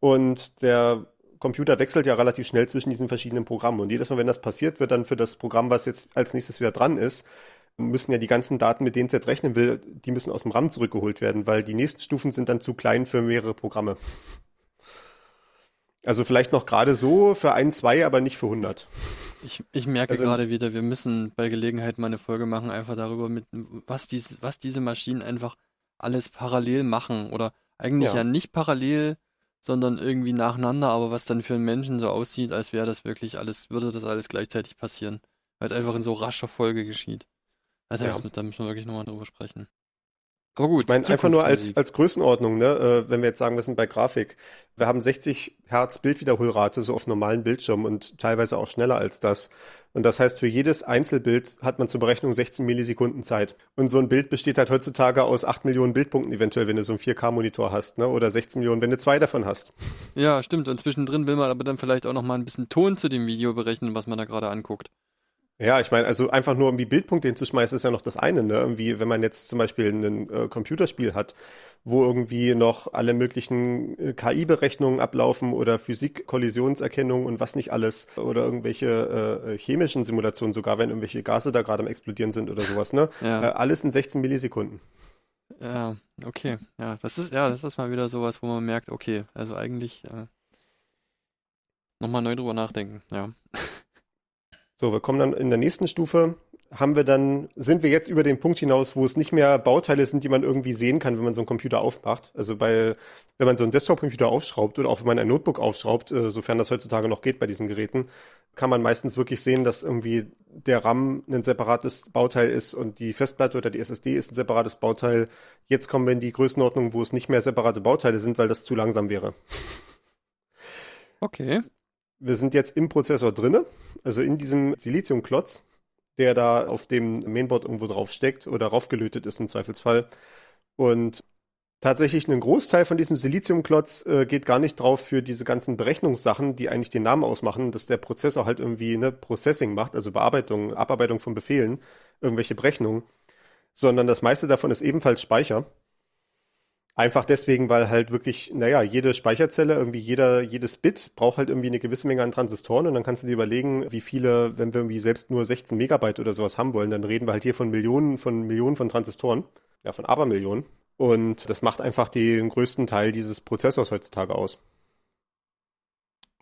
und der Computer wechselt ja relativ schnell zwischen diesen verschiedenen Programmen. Und jedes Mal, wenn das passiert, wird dann für das Programm, was jetzt als nächstes wieder dran ist, müssen ja die ganzen Daten, mit denen es jetzt rechnen will, die müssen aus dem RAM zurückgeholt werden, weil die nächsten Stufen sind dann zu klein für mehrere Programme. Also vielleicht noch gerade so für ein, zwei, aber nicht für 100. Ich, ich merke also, gerade wieder, wir müssen bei Gelegenheit mal eine Folge machen, einfach darüber, mit, was, dies, was diese Maschinen einfach alles parallel machen. Oder eigentlich ja, ja nicht parallel, sondern irgendwie nacheinander, aber was dann für einen Menschen so aussieht, als wäre das wirklich alles, würde das alles gleichzeitig passieren. Weil es einfach in so rascher Folge geschieht. Also ja. da müssen wir wirklich nochmal drüber sprechen. Aber gut. Ich meine, einfach nur als, als Größenordnung, ne? Äh, wenn wir jetzt sagen, wir sind bei Grafik. Wir haben 60 Hertz Bildwiederholrate so auf normalen Bildschirmen und teilweise auch schneller als das. Und das heißt, für jedes Einzelbild hat man zur Berechnung 16 Millisekunden Zeit. Und so ein Bild besteht halt heutzutage aus 8 Millionen Bildpunkten eventuell, wenn du so einen 4K-Monitor hast, ne? Oder 16 Millionen, wenn du zwei davon hast. Ja, stimmt. Und zwischendrin will man aber dann vielleicht auch noch mal ein bisschen Ton zu dem Video berechnen, was man da gerade anguckt. Ja, ich meine, also einfach nur irgendwie Bildpunkte hinzuschmeißen, ist ja noch das eine, ne? Irgendwie, wenn man jetzt zum Beispiel ein äh, Computerspiel hat, wo irgendwie noch alle möglichen äh, KI-Berechnungen ablaufen oder Physik-Kollisionserkennung und was nicht alles oder irgendwelche äh, chemischen Simulationen sogar, wenn irgendwelche Gase da gerade am explodieren sind oder sowas, ne? Ja. Äh, alles in 16 Millisekunden. Ja, okay. Ja, das ist, ja, das ist mal wieder sowas, wo man merkt, okay, also eigentlich äh, nochmal neu drüber nachdenken, ja. (laughs) So, wir kommen dann in der nächsten Stufe, haben wir dann, sind wir jetzt über den Punkt hinaus, wo es nicht mehr Bauteile sind, die man irgendwie sehen kann, wenn man so einen Computer aufmacht. Also bei, wenn man so einen Desktop-Computer aufschraubt oder auch wenn man ein Notebook aufschraubt, äh, sofern das heutzutage noch geht bei diesen Geräten, kann man meistens wirklich sehen, dass irgendwie der RAM ein separates Bauteil ist und die Festplatte oder die SSD ist ein separates Bauteil. Jetzt kommen wir in die Größenordnung, wo es nicht mehr separate Bauteile sind, weil das zu langsam wäre. Okay wir sind jetzt im Prozessor drinne, also in diesem Siliziumklotz, der da auf dem Mainboard irgendwo drauf steckt oder raufgelötet ist im Zweifelsfall. Und tatsächlich ein Großteil von diesem Siliziumklotz äh, geht gar nicht drauf für diese ganzen Berechnungssachen, die eigentlich den Namen ausmachen, dass der Prozessor halt irgendwie eine Processing macht, also Bearbeitung, Abarbeitung von Befehlen, irgendwelche Berechnungen, sondern das meiste davon ist ebenfalls Speicher. Einfach deswegen, weil halt wirklich, naja, jede Speicherzelle, irgendwie jeder, jedes Bit braucht halt irgendwie eine gewisse Menge an Transistoren und dann kannst du dir überlegen, wie viele, wenn wir irgendwie selbst nur 16 Megabyte oder sowas haben wollen, dann reden wir halt hier von Millionen, von Millionen von Transistoren, ja, von Abermillionen. Und das macht einfach den größten Teil dieses Prozessors heutzutage aus.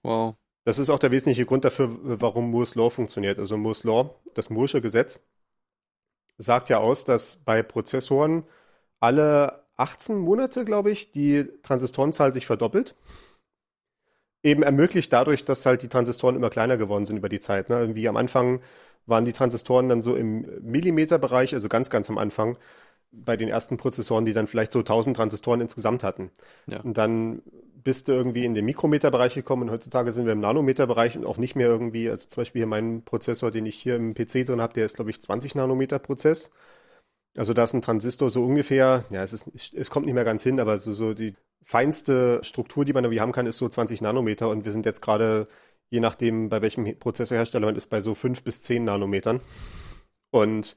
Wow. Das ist auch der wesentliche Grund dafür, warum Moore's Law funktioniert. Also Moore's Law, das Moore'sche Gesetz, sagt ja aus, dass bei Prozessoren alle 18 Monate, glaube ich, die Transistorenzahl sich verdoppelt. Eben ermöglicht dadurch, dass halt die Transistoren immer kleiner geworden sind über die Zeit. Ne? Irgendwie am Anfang waren die Transistoren dann so im Millimeterbereich, also ganz, ganz am Anfang, bei den ersten Prozessoren, die dann vielleicht so 1000 Transistoren insgesamt hatten. Ja. Und dann bist du irgendwie in den Mikrometerbereich gekommen und heutzutage sind wir im Nanometerbereich und auch nicht mehr irgendwie, also zum Beispiel hier mein Prozessor, den ich hier im PC drin habe, der ist, glaube ich, 20 Nanometer Prozess. Also da ist ein Transistor so ungefähr, ja, es, ist, es kommt nicht mehr ganz hin, aber so, so die feinste Struktur, die man irgendwie haben kann, ist so 20 Nanometer und wir sind jetzt gerade, je nachdem, bei welchem Prozessorhersteller man ist, bei so 5 bis 10 Nanometern. Und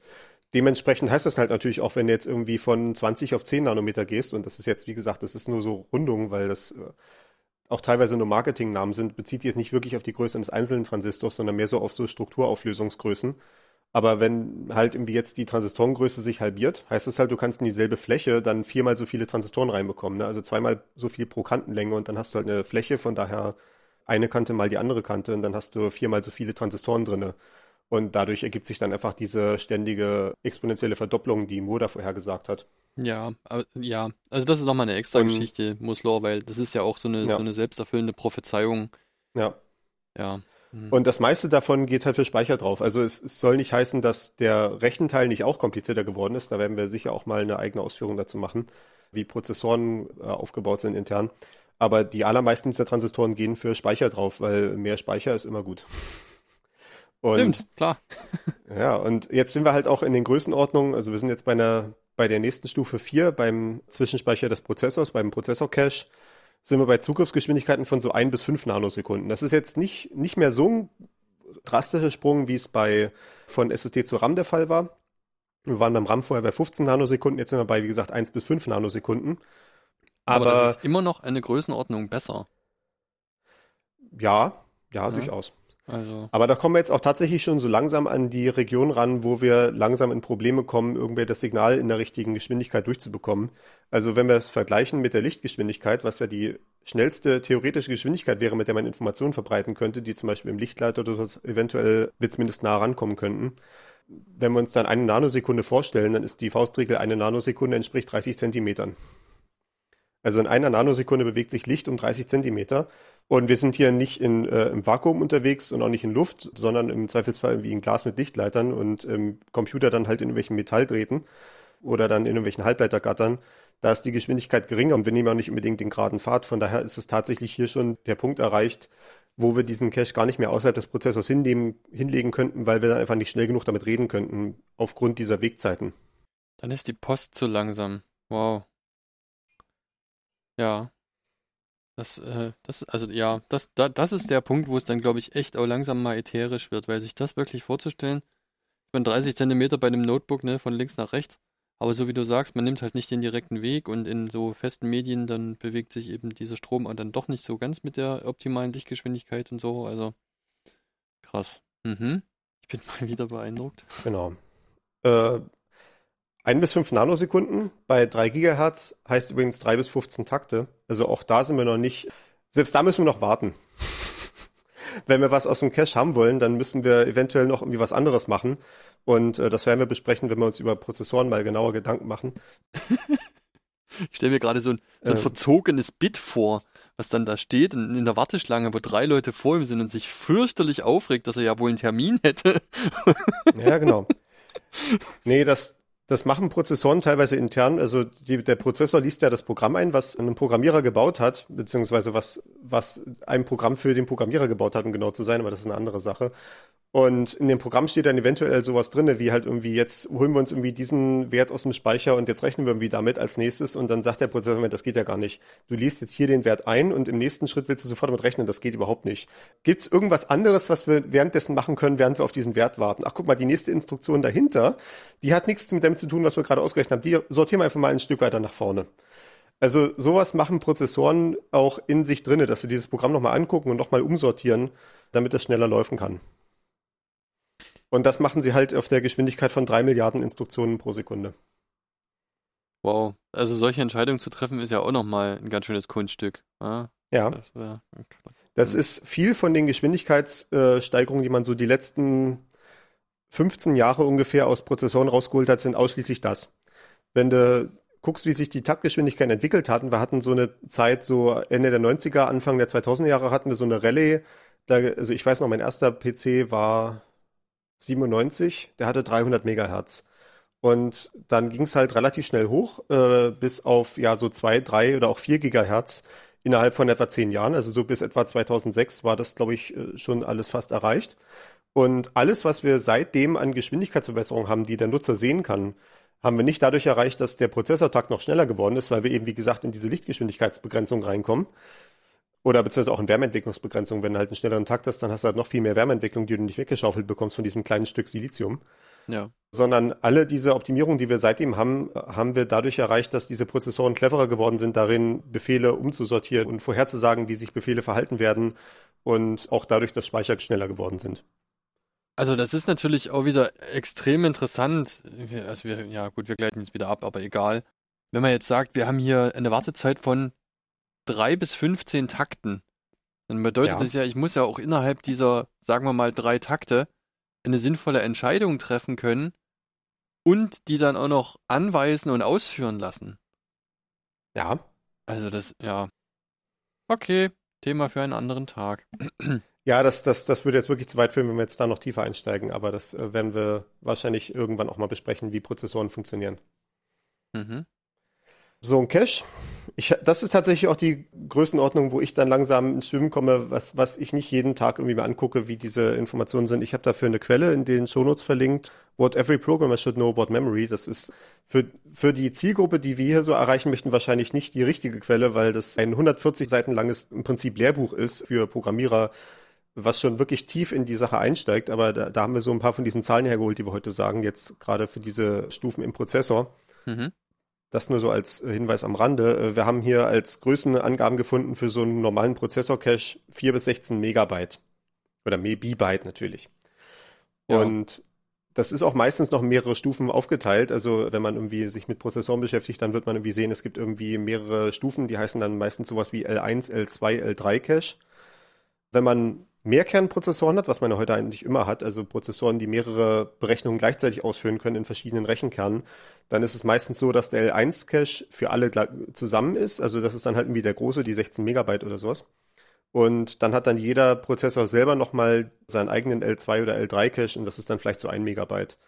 dementsprechend heißt das halt natürlich auch, wenn du jetzt irgendwie von 20 auf 10 Nanometer gehst, und das ist jetzt, wie gesagt, das ist nur so Rundung, weil das äh, auch teilweise nur Marketingnamen sind, bezieht sich jetzt nicht wirklich auf die Größe eines einzelnen Transistors, sondern mehr so auf so Strukturauflösungsgrößen. Aber wenn halt irgendwie jetzt die Transistorengröße sich halbiert, heißt das halt, du kannst in dieselbe Fläche dann viermal so viele Transistoren reinbekommen. Ne? Also zweimal so viel pro Kantenlänge und dann hast du halt eine Fläche, von daher eine Kante mal die andere Kante und dann hast du viermal so viele Transistoren drinne. Und dadurch ergibt sich dann einfach diese ständige exponentielle Verdopplung, die Moore da vorhergesagt hat. Ja, ja, also das ist nochmal eine extra Und- Geschichte, Law, weil das ist ja auch so eine, Ja. so eine selbsterfüllende Prophezeiung. Ja. Ja. Mhm. Und das meiste davon geht halt für Speicher drauf. Also es, es soll nicht heißen, dass der Rechenteil nicht auch komplizierter geworden ist. Da werden wir sicher auch mal eine eigene Ausführung dazu machen, wie Prozessoren äh, aufgebaut sind intern. Aber die allermeisten dieser Transistoren gehen für Speicher drauf, weil mehr Speicher ist immer gut. (laughs) Und, Stimmt, klar. (laughs) Ja, und jetzt sind wir halt auch in den Größenordnungen. Also wir sind jetzt bei einer, bei der nächsten Stufe 4, beim Zwischenspeicher des Prozessors, beim Prozessor-Cache, sind wir bei Zugriffsgeschwindigkeiten von so ein bis fünf Nanosekunden. Das ist jetzt nicht, nicht mehr so ein drastischer Sprung, wie es bei von SSD zu RAM der Fall war. Wir waren beim RAM vorher bei 15 Nanosekunden, jetzt sind wir bei, wie gesagt, 1 bis 5 Nanosekunden. Aber, Aber, das ist immer noch eine Größenordnung besser. ja, ja, Ja. durchaus. Also, Aber da kommen wir jetzt auch tatsächlich schon so langsam an die Region ran, wo wir langsam in Probleme kommen, irgendwie das Signal in der richtigen Geschwindigkeit durchzubekommen. Also wenn wir es vergleichen mit der Lichtgeschwindigkeit, was ja die schnellste theoretische Geschwindigkeit wäre, mit der man Informationen verbreiten könnte, die zum Beispiel im Lichtleiter oder so eventuell wir zumindest nah rankommen könnten. Wenn wir uns dann eine Nanosekunde vorstellen, dann ist die Faustregel, eine Nanosekunde entspricht 30 Zentimetern. Also in einer Nanosekunde bewegt sich Licht um 30 Zentimeter. Und wir sind hier nicht in, äh, im Vakuum unterwegs und auch nicht in Luft, sondern im Zweifelsfall irgendwie in Glas mit Lichtleitern und im Computer dann halt in irgendwelchen Metalldrähten oder dann in irgendwelchen Halbleitergattern. Da ist die Geschwindigkeit geringer und wir nehmen auch nicht unbedingt den geraden Pfad. Von daher ist es tatsächlich hier schon der Punkt erreicht, wo wir diesen Cache gar nicht mehr außerhalb des Prozessors hinnehmen, hinlegen könnten, weil wir dann einfach nicht schnell genug damit reden könnten, aufgrund dieser Wegzeiten. dann ist die Post zu langsam. Wow. Ja. Das, äh, das, also ja, das, da, das ist der Punkt, wo es dann, glaube ich, echt auch langsam mal ätherisch wird, weil sich das wirklich vorzustellen, ich meine, 30 Zentimeter bei einem Notebook, ne, von links nach rechts, aber so wie du sagst, man nimmt halt nicht den direkten Weg und in so festen Medien, dann bewegt sich eben dieser Strom dann doch nicht so ganz mit der optimalen Lichtgeschwindigkeit und so, also krass. Mhm. Ich bin (laughs) mal wieder beeindruckt. Genau. Äh, 1 bis 5 Nanosekunden bei 3 Gigahertz heißt übrigens 3 bis 15 Takte. Also auch da sind wir noch nicht, selbst da müssen wir noch warten. (laughs) Wenn wir was aus dem Cache haben wollen, dann müssen wir eventuell noch irgendwie was anderes machen. Und äh, das werden wir besprechen, wenn wir uns über Prozessoren mal genauer Gedanken machen. (laughs) Ich stelle mir gerade so ein, so ein Ähm. verzogenes Bit vor, was dann da steht in, in der Warteschlange, wo drei Leute vor ihm sind und sich fürchterlich aufregt, dass er ja wohl einen Termin hätte. Ja, genau. (laughs) Nee, das, das machen Prozessoren teilweise intern. Also die, der Prozessor liest ja das Programm ein, was ein Programmierer gebaut hat, beziehungsweise was, was ein Programm für den Programmierer gebaut hat, um genau zu sein, aber das ist eine andere Sache. Und in dem Programm steht dann eventuell sowas drinne, wie halt irgendwie jetzt holen wir uns irgendwie diesen Wert aus dem Speicher und jetzt rechnen wir irgendwie damit als nächstes und dann sagt der Prozessor, das geht ja gar nicht. Du liest jetzt hier den Wert ein und im nächsten Schritt willst du sofort damit rechnen, das geht überhaupt nicht. Gibt es irgendwas anderes, was wir währenddessen machen können, während wir auf diesen Wert warten? Ach, guck mal, die nächste Instruktion dahinter, die hat nichts mit dem zu tun, was wir gerade ausgerechnet haben. Die sortieren wir einfach mal ein Stück weiter nach vorne. Also sowas machen Prozessoren auch in sich drinne, dass sie dieses Programm nochmal angucken und nochmal umsortieren, damit das schneller laufen kann. Und das machen sie halt auf der Geschwindigkeit von drei Milliarden Instruktionen pro Sekunde. Wow. Also solche Entscheidungen zu treffen ist ja auch nochmal ein ganz schönes Kunststück. Ja, Ja, das wär, das ist viel von den Geschwindigkeitssteigerungen, die man so die letzten 15 Jahre ungefähr aus Prozessoren rausgeholt hat, sind ausschließlich das. Wenn du guckst, wie sich die Taktgeschwindigkeiten entwickelt hatten, wir hatten so eine Zeit, so Ende der 90er, Anfang der 2000er Jahre hatten wir so eine Rallye. Da, also ich weiß noch, mein erster PC war 97, der hatte 300 Megahertz. Und dann ging es halt relativ schnell hoch, äh, bis auf ja so zwei, drei oder auch vier Gigahertz innerhalb von etwa zehn Jahren. Also so bis etwa 2006 war das, glaube ich, äh, schon alles fast erreicht. Und alles, was wir seitdem an Geschwindigkeitsverbesserungen haben, die der Nutzer sehen kann, haben wir nicht dadurch erreicht, dass der Prozessortakt noch schneller geworden ist, weil wir eben, wie gesagt, in diese Lichtgeschwindigkeitsbegrenzung reinkommen. Oder beziehungsweise auch in Wärmeentwicklungsbegrenzung. Wenn du halt einen schnelleren Takt hast, dann hast du halt noch viel mehr Wärmeentwicklung, die du nicht weggeschaufelt bekommst von diesem kleinen Stück Silizium. ja. Sondern alle diese Optimierungen, die wir seitdem haben, haben wir dadurch erreicht, dass diese Prozessoren cleverer geworden sind, darin Befehle umzusortieren und vorherzusagen, wie sich Befehle verhalten werden und auch dadurch, dass Speicher schneller geworden sind. Also das ist natürlich auch wieder extrem interessant. Also wir, ja gut, wir gleiten jetzt wieder ab, aber egal. Wenn man jetzt sagt, wir haben hier eine Wartezeit von drei bis 15 Takten, dann bedeutet Ja. das ja, ich muss ja auch innerhalb dieser, sagen wir mal, drei Takte, eine sinnvolle Entscheidung treffen können und die dann auch noch anweisen und ausführen lassen. Ja. Also das, ja. Okay, Thema für einen anderen Tag. Ja, das, das, das würde jetzt wirklich zu weit führen, wenn wir jetzt da noch tiefer einsteigen, aber das äh, werden wir wahrscheinlich irgendwann auch mal besprechen, wie Prozessoren funktionieren. Mhm. So ein Cache. Ich, das ist tatsächlich auch die Größenordnung, wo ich dann langsam ins Schwimmen komme, was, was ich nicht jeden Tag irgendwie mal angucke, wie diese Informationen sind. Ich habe dafür eine Quelle in den Shownotes verlinkt. What every programmer should know about memory. Das ist für, für die Zielgruppe, die wir hier so erreichen möchten, wahrscheinlich nicht die richtige Quelle, weil das ein 140 Seiten langes im Prinzip Lehrbuch ist für Programmierer, was schon wirklich tief in die Sache einsteigt. Aber da, da haben wir so ein paar von diesen Zahlen hergeholt, die wir heute sagen, jetzt gerade für diese Stufen im Prozessor. Mhm. Das nur so als Hinweis am Rande. Äh, wir haben hier als Größenangaben gefunden für so einen normalen Prozessor-Cache 4 bis 16 Megabyte. Oder Mebibyte natürlich. Ja. Und das ist auch meistens noch mehrere Stufen aufgeteilt. Also wenn man irgendwie sich mit Prozessoren beschäftigt, dann wird man irgendwie sehen, es gibt irgendwie mehrere Stufen, die heißen dann meistens sowas wie L1, L2, L3 Cache. Wenn man Mehrkernprozessoren hat, was man ja heute eigentlich immer hat, also Prozessoren, die mehrere Berechnungen gleichzeitig ausführen können in verschiedenen Rechenkernen, dann ist es meistens so, dass der L1-Cache für alle zusammen ist. Also das ist dann halt irgendwie der große, die 16 Megabyte oder sowas. Und dann hat dann jeder Prozessor selber nochmal seinen eigenen L2 oder L3-Cache und das ist dann vielleicht so ein Megabyte,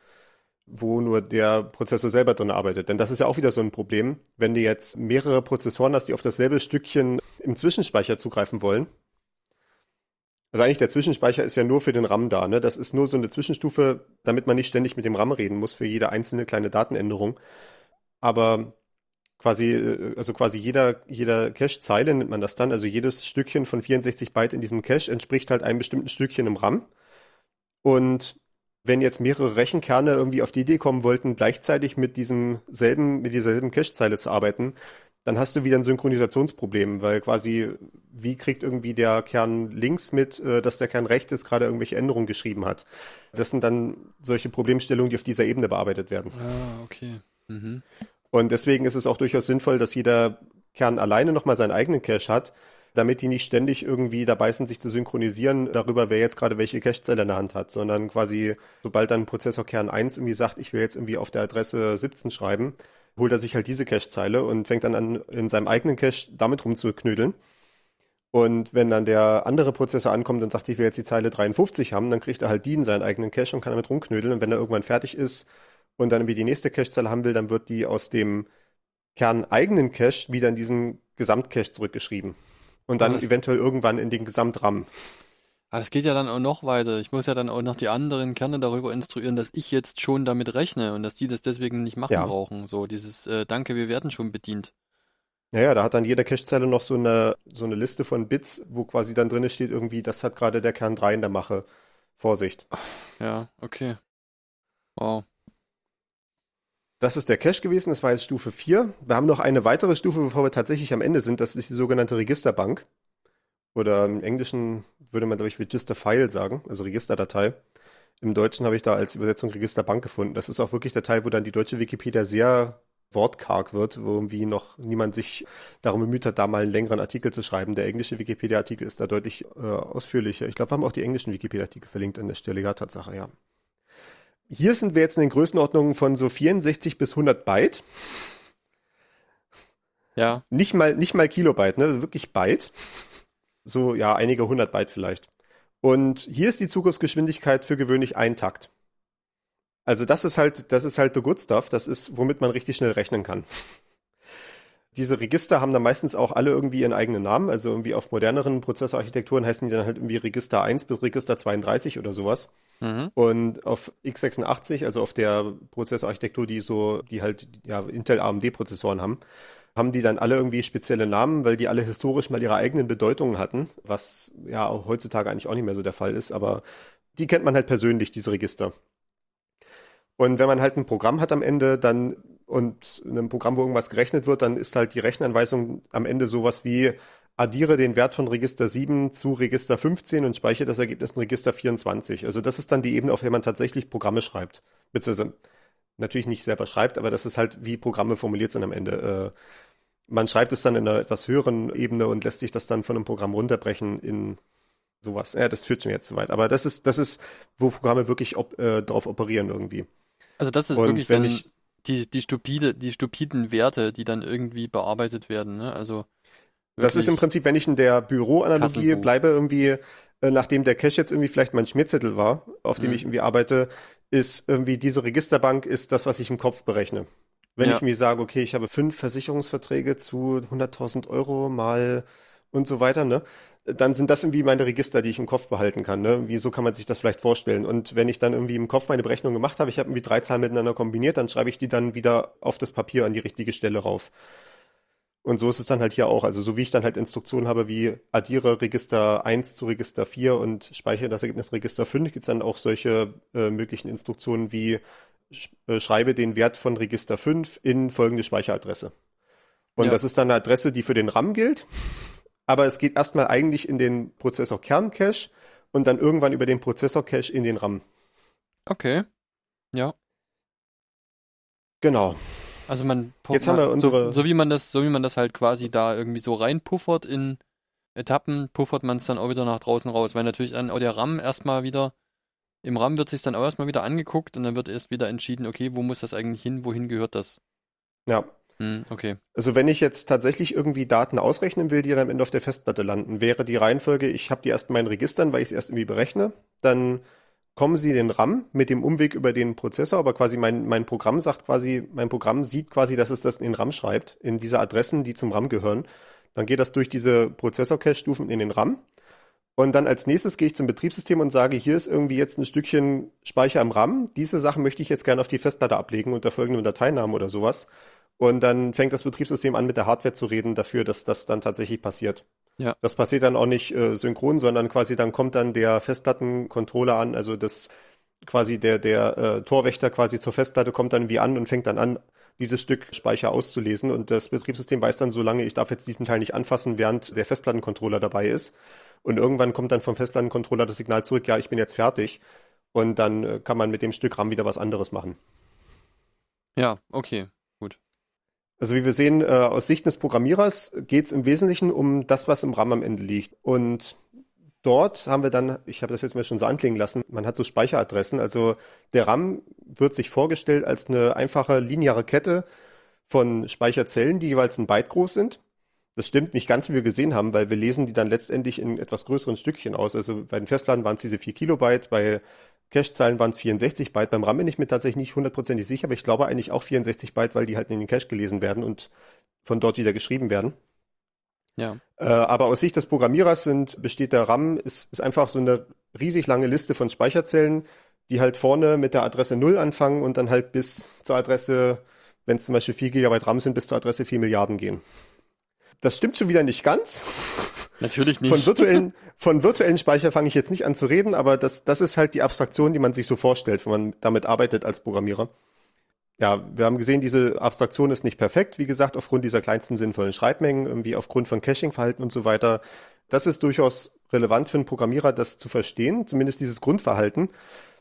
wo nur der Prozessor selber drin arbeitet. Denn das ist ja auch wieder so ein Problem, wenn du jetzt mehrere Prozessoren hast, die auf dasselbe Stückchen im Zwischenspeicher zugreifen wollen, also eigentlich der Zwischenspeicher ist ja nur für den RAM da. Ne? Das ist nur so eine Zwischenstufe, damit man nicht ständig mit dem RAM reden muss für jede einzelne kleine Datenänderung. Aber quasi, äh, also quasi jeder, jeder Cache-Zeile nennt man das dann. Also jedes Stückchen von 64 Byte in diesem Cache entspricht halt einem bestimmten Stückchen im RAM. Und wenn jetzt mehrere Rechenkerne irgendwie auf die Idee kommen wollten, gleichzeitig mit diesem selben, mit dieser selben Cache-Zeile zu arbeiten, dann hast du wieder ein Synchronisationsproblem, weil quasi, wie kriegt irgendwie der Kern links mit, äh, dass der Kern rechts jetzt gerade irgendwelche Änderungen geschrieben hat. Das sind dann solche Problemstellungen, die auf dieser Ebene bearbeitet werden. Ah, okay. Mhm. Und deswegen ist es auch durchaus sinnvoll, dass jeder Kern alleine nochmal seinen eigenen Cache hat, damit die nicht ständig irgendwie dabei sind, sich zu synchronisieren darüber, wer jetzt gerade welche Cachezelle in der Hand hat, sondern quasi, sobald dann Prozessorkern 1 irgendwie sagt, ich will jetzt irgendwie auf der Adresse 17 schreiben, holt er sich halt diese Cache-Zeile und fängt dann an, in seinem eigenen Cache damit rumzuknödeln. Und wenn dann der andere Prozessor ankommt und sagt, ich will jetzt die Zeile 53 haben, dann kriegt er halt die in seinen eigenen Cache und kann damit rumknödeln. Und wenn er irgendwann fertig ist und dann irgendwie die nächste Cache-Zeile haben will, dann wird die aus dem kerneigenen Cache wieder in diesen Gesamtcache zurückgeschrieben. Und dann eventuell irgendwann in den Gesamtram. Aber das geht ja dann auch noch weiter. Ich muss ja dann auch noch die anderen Kerne darüber instruieren, dass ich jetzt schon damit rechne und dass die das deswegen nicht machen Ja. brauchen. So dieses äh, Danke, wir werden schon bedient. Ja, ja, da hat dann jede Cache-Zeile noch so eine, so eine Liste von Bits, wo quasi dann drin steht, irgendwie, das hat gerade der Kern 3 in der Mache. Vorsicht. Ja, okay. Wow. Das ist der Cache gewesen, das war jetzt Stufe 4. Wir haben noch eine weitere Stufe, bevor wir tatsächlich am Ende sind. Das ist die sogenannte Registerbank. Oder im Englischen würde man, glaube ich, Register File sagen, also Registerdatei. Im Deutschen habe ich da als Übersetzung Registerbank gefunden. Das ist auch wirklich der Teil, wo dann die deutsche Wikipedia sehr wortkarg wird, wo irgendwie noch niemand sich darum bemüht hat, da mal einen längeren Artikel zu schreiben. Der englische Wikipedia-Artikel ist da deutlich äh, ausführlicher. Ich glaube, wir haben auch die englischen Wikipedia-Artikel verlinkt an der Stelle. Ja, Tatsache, ja. Hier sind wir jetzt in den Größenordnungen von so 64 bis 100 Byte. Ja, Nicht mal, nicht mal Kilobyte, ne? Wirklich Byte. So, ja, einige hundert Byte vielleicht. Und hier ist die Zugriffsgeschwindigkeit für gewöhnlich ein Takt. Also das ist halt, das ist halt the good stuff. Das ist, womit man richtig schnell rechnen kann. Diese Register haben dann meistens auch alle irgendwie ihren eigenen Namen. Also irgendwie auf moderneren Prozessorarchitekturen heißen die dann halt irgendwie Register 1 bis Register 32 oder sowas. mhm. Und auf x86, also auf der Prozessorarchitektur, die so, die halt ja, Intel AMD Prozessoren haben, haben die dann alle irgendwie spezielle Namen, weil die alle historisch mal ihre eigenen Bedeutungen hatten, was ja auch heutzutage eigentlich auch nicht mehr so der Fall ist, aber die kennt man halt persönlich, diese Register. Und wenn man halt ein Programm hat am Ende, dann und in einem Programm, wo irgendwas gerechnet wird, dann ist halt die Rechenanweisung am Ende sowas wie addiere den Wert von Register 7 zu Register 15 und speichere das Ergebnis in Register 24. Also das ist dann die Ebene, auf der man tatsächlich Programme schreibt. Beziehungsweise natürlich nicht selber schreibt, aber das ist halt, wie Programme formuliert sind am Ende. Äh, man schreibt es dann in einer etwas höheren Ebene und lässt sich das dann von einem Programm runterbrechen in sowas. Ja, das führt schon jetzt zu weit. Aber das ist, das ist, wo Programme wirklich op, äh, drauf operieren irgendwie. Also das ist Und wirklich wenn ich- die, die stupide, die stupiden Werte, die dann irgendwie bearbeitet werden, ne? Also Das ist im Prinzip, wenn ich in der Büroanalogie Kassenbuch. bleibe, irgendwie, äh, nachdem der Cache jetzt irgendwie vielleicht mein Schmierzettel war, auf dem Mhm. ich irgendwie arbeite, ist irgendwie diese Registerbank ist das, was ich im Kopf berechne. Wenn Ja. ich mir sage, okay, ich habe fünf Versicherungsverträge zu 100.000 Euro mal und so weiter, ne? Dann sind das irgendwie meine Register, die ich im Kopf behalten kann, ne? Wie so kann man sich das vielleicht vorstellen? Und wenn ich dann irgendwie im Kopf meine Berechnung gemacht habe, ich habe irgendwie drei Zahlen miteinander kombiniert, dann schreibe ich die dann wieder auf das Papier an die richtige Stelle rauf. Und so ist es dann halt hier auch. Also so wie ich dann halt Instruktionen habe, wie addiere Register 1 zu Register 4 und speichere das Ergebnis Register 5, gibt es dann auch solche äh, möglichen Instruktionen wie schreibe den Wert von Register 5 in folgende Speicheradresse. Und Ja. das ist dann eine Adresse, die für den RAM gilt. Aber es geht erstmal eigentlich in den Prozessor Kerncache und dann irgendwann über den Prozessor Cache in den RAM. Okay. Ja. Genau. Also man Jetzt haben wir unsere- so, so wie man das, so wie man das halt quasi da irgendwie so reinpuffert in Etappen, puffert man es dann auch wieder nach draußen raus, weil natürlich auch der RAM erstmal wieder, im RAM wird sich dann auch erstmal wieder angeguckt und dann wird erst wieder entschieden, okay, wo muss das eigentlich hin, wohin gehört das? Ja. Hm, okay. Also wenn ich jetzt tatsächlich irgendwie Daten ausrechnen will, die dann am Ende auf der Festplatte landen, wäre die Reihenfolge, ich habe die erst in meinen Registern, weil ich es erst irgendwie berechne, dann kommen sie in den RAM mit dem Umweg über den Prozessor, aber quasi mein, mein Programm sagt quasi, mein Programm sieht quasi, dass es das in den RAM schreibt, in diese Adressen, die zum RAM gehören. Dann geht das durch diese Prozessor-Cache-Stufen in den RAM. Und dann als nächstes gehe ich zum Betriebssystem und sage, hier ist irgendwie jetzt ein Stückchen Speicher im RAM. Diese Sachen möchte ich jetzt gerne auf die Festplatte ablegen unter folgendem Dateinamen oder sowas. Und dann fängt das Betriebssystem an, mit der Hardware zu reden dafür, dass das dann tatsächlich passiert. Ja. Das passiert dann auch nicht äh, synchron, sondern quasi dann kommt dann der Festplattencontroller an, also das quasi der, der äh, Torwächter quasi zur Festplatte kommt dann wie an und fängt dann an, dieses Stück Speicher auszulesen. Und das Betriebssystem weiß dann, solange ich darf jetzt diesen Teil nicht anfassen, während der Festplattencontroller dabei ist. Und irgendwann kommt dann vom Festplattencontroller das Signal zurück, ja, ich bin jetzt fertig. Und dann äh, kann man mit dem Stück RAM wieder was anderes machen. Ja, okay. Also wie wir sehen, äh, aus Sicht des Programmierers geht es im Wesentlichen um das, was im RAM am Ende liegt. Und dort haben wir dann, ich habe das jetzt mal schon so anklingen lassen, man hat so Speicheradressen. Also der RAM wird sich vorgestellt als eine einfache lineare Kette von Speicherzellen, die jeweils ein Byte groß sind. Das stimmt nicht ganz, wie wir gesehen haben, weil wir lesen die dann letztendlich in etwas größeren Stückchen aus. Also bei den Festplatten waren es diese 4 Kilobyte, bei Cache-Zahlen waren es 64 Byte. Beim RAM bin ich mir tatsächlich nicht hundertprozentig sicher, aber ich glaube eigentlich auch 64 Byte, weil die halt in den Cache gelesen werden und von dort wieder geschrieben werden. Ja. Äh, aber aus Sicht des Programmierers sind, besteht der RAM, ist, ist einfach so eine riesig lange Liste von Speicherzellen, die halt vorne mit der Adresse 0 anfangen und dann halt bis zur Adresse, wenn es zum Beispiel 4 GB RAM sind, bis zur Adresse 4 Milliarden gehen. Das stimmt schon wieder nicht ganz. Natürlich nicht. Von virtuellen, von virtuellen Speicher fange ich jetzt nicht an zu reden, aber das, das ist halt die Abstraktion, die man sich so vorstellt, wenn man damit arbeitet als Programmierer. Ja, wir haben gesehen, diese Abstraktion ist nicht perfekt, wie gesagt, aufgrund dieser kleinsten sinnvollen Schreibmengen, irgendwie aufgrund von Caching-Verhalten und so weiter. Das ist durchaus relevant für einen Programmierer, das zu verstehen, zumindest dieses Grundverhalten.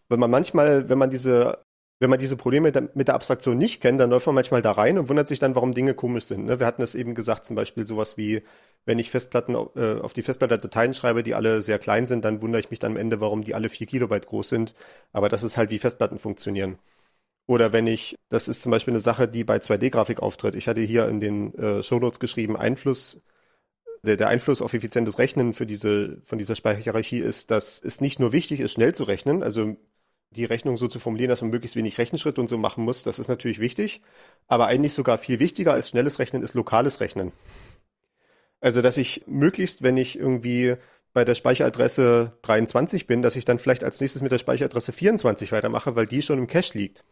Wenn man manchmal, wenn man diese wenn man diese Probleme mit der Abstraktion nicht kennt, dann läuft man manchmal da rein und wundert sich dann, warum Dinge komisch sind. Ne? Wir hatten es eben gesagt, zum Beispiel sowas wie, wenn ich Festplatten äh, auf die Festplatte Dateien schreibe, die alle sehr klein sind, dann wundere ich mich dann am Ende, warum die alle vier Kilobyte groß sind. Aber das ist halt, wie Festplatten funktionieren. Oder wenn ich, das ist zum Beispiel eine Sache, die bei 2D-Grafik auftritt. Ich hatte hier in den äh, Shownotes geschrieben, Einfluss der, der Einfluss auf effizientes Rechnen für diese, von dieser Speicherhierarchie ist, dass es nicht nur wichtig ist, schnell zu rechnen, also die Rechnung so zu formulieren, dass man möglichst wenig Rechenschritt und so machen muss, das ist natürlich wichtig. Aber eigentlich sogar viel wichtiger als schnelles Rechnen ist lokales Rechnen. Also, dass ich möglichst, wenn ich irgendwie bei der Speicheradresse 23 bin, dass ich dann vielleicht als nächstes mit der Speicheradresse 24 weitermache, weil die schon im Cache liegt.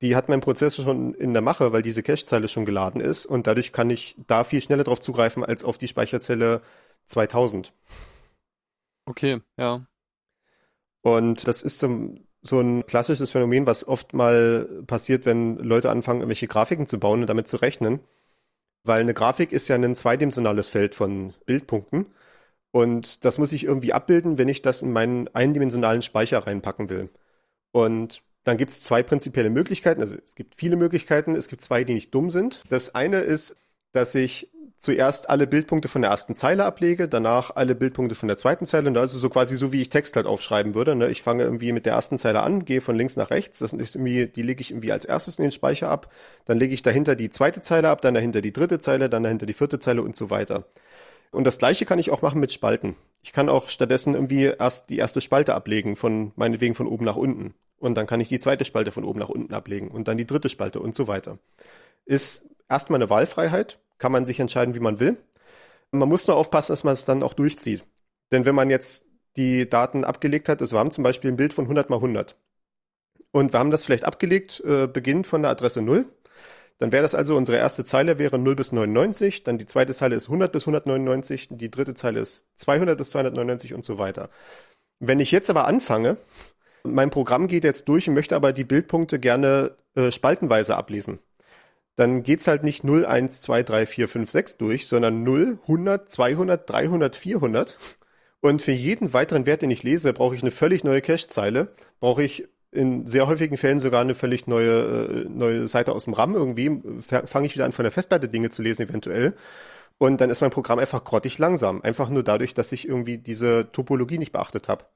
Die hat mein Prozessor schon in der Mache, weil diese Cache-Zeile schon geladen ist und dadurch kann ich da viel schneller drauf zugreifen als auf die Speicherzelle 2000. Okay, ja. Und das ist so, so ein klassisches Phänomen, was oft mal passiert, wenn Leute anfangen, irgendwelche Grafiken zu bauen und damit zu rechnen. Weil eine Grafik ist ja ein zweidimensionales Feld von Bildpunkten. Und das muss ich irgendwie abbilden, wenn ich das in meinen eindimensionalen Speicher reinpacken will. Und dann gibt es zwei prinzipielle Möglichkeiten. Also es gibt viele Möglichkeiten. Es gibt zwei, die nicht dumm sind. Das eine ist, dass ich zuerst alle Bildpunkte von der ersten Zeile ablege, danach alle Bildpunkte von der zweiten Zeile. Und also so quasi so, wie ich Text halt aufschreiben würde. Ne? Ich fange irgendwie mit der ersten Zeile an, gehe von links nach rechts. Das ist irgendwie, die lege ich irgendwie als erstes in den Speicher ab. Dann lege ich dahinter die zweite Zeile ab, dann dahinter die dritte Zeile, dann dahinter die vierte Zeile und so weiter. Und das gleiche kann ich auch machen mit Spalten. Ich kann auch stattdessen irgendwie erst die erste Spalte ablegen, von meinetwegen von oben nach unten. Und dann kann ich die zweite Spalte von oben nach unten ablegen und dann die dritte Spalte und so weiter. Ist erstmal eine Wahlfreiheit, kann man sich entscheiden, wie man will. Man muss nur aufpassen, dass man es dann auch durchzieht. Denn wenn man jetzt die Daten abgelegt hat, also wir haben zum Beispiel ein Bild von 100 mal 100. Und wir haben das vielleicht abgelegt, äh, beginnt von der Adresse 0. Dann wäre das also, unsere erste Zeile wäre 0 bis 99, dann die zweite Zeile ist 100 bis 199, die dritte Zeile ist 200 bis 299 und so weiter. Wenn ich jetzt aber anfange, mein Programm geht jetzt durch und möchte aber die Bildpunkte gerne äh, spaltenweise ablesen, dann geht's halt nicht 0, 1, 2, 3, 4, 5, 6 durch, sondern 0, 100, 200, 300, 400. Und für jeden weiteren Wert, den ich lese, brauche ich eine völlig neue Cache-Zeile, brauche ich in sehr häufigen Fällen sogar eine völlig neue, äh, neue Seite aus dem RAM irgendwie, fange ich wieder an von der Festplatte Dinge zu lesen eventuell. Und dann ist mein Programm einfach grottig langsam. Einfach nur dadurch, dass ich irgendwie diese Topologie nicht beachtet habe.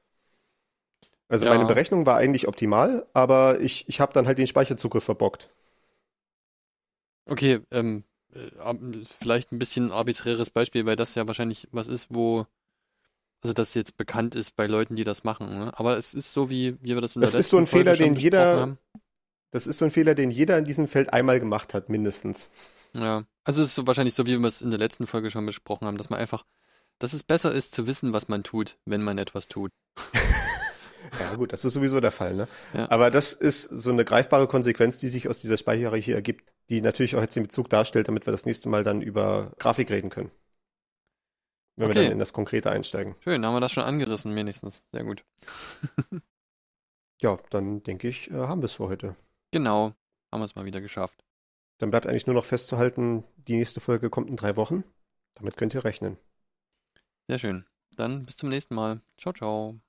Also ja. meine Berechnung war eigentlich optimal, aber ich, ich habe dann halt den Speicherzugriff verbockt. Okay, ähm, äh, vielleicht ein bisschen arbiträres Beispiel, weil das ja wahrscheinlich was ist, wo, also das jetzt bekannt ist bei Leuten, die das machen. Ne? Aber es ist so, wie, wie wir das in das der ist so ein Folge Fehler, den jeder, haben. Das ist so ein Fehler, den jeder in diesem Feld einmal gemacht hat, mindestens. Ja, also es ist so wahrscheinlich so, wie wir es in der letzten Folge schon besprochen haben, dass man einfach, dass es besser ist zu wissen, was man tut, wenn man etwas tut. (laughs) Ja, gut, das ist sowieso der Fall, ne? Ja. Aber das ist so eine greifbare Konsequenz, die sich aus dieser Speicherhierarchie ergibt, die natürlich auch jetzt den Bezug darstellt, damit wir das nächste Mal dann über Grafik reden können. Wenn okay. wir dann in das Konkrete einsteigen. Schön, haben wir das schon angerissen, wenigstens. Sehr gut. (laughs) ja, dann denke ich, äh, haben wir es für heute. Genau, haben wir es mal wieder geschafft. Dann bleibt eigentlich nur noch festzuhalten, die nächste Folge kommt in drei Wochen. Damit könnt ihr rechnen. Sehr schön. Dann bis zum nächsten Mal. Ciao, ciao.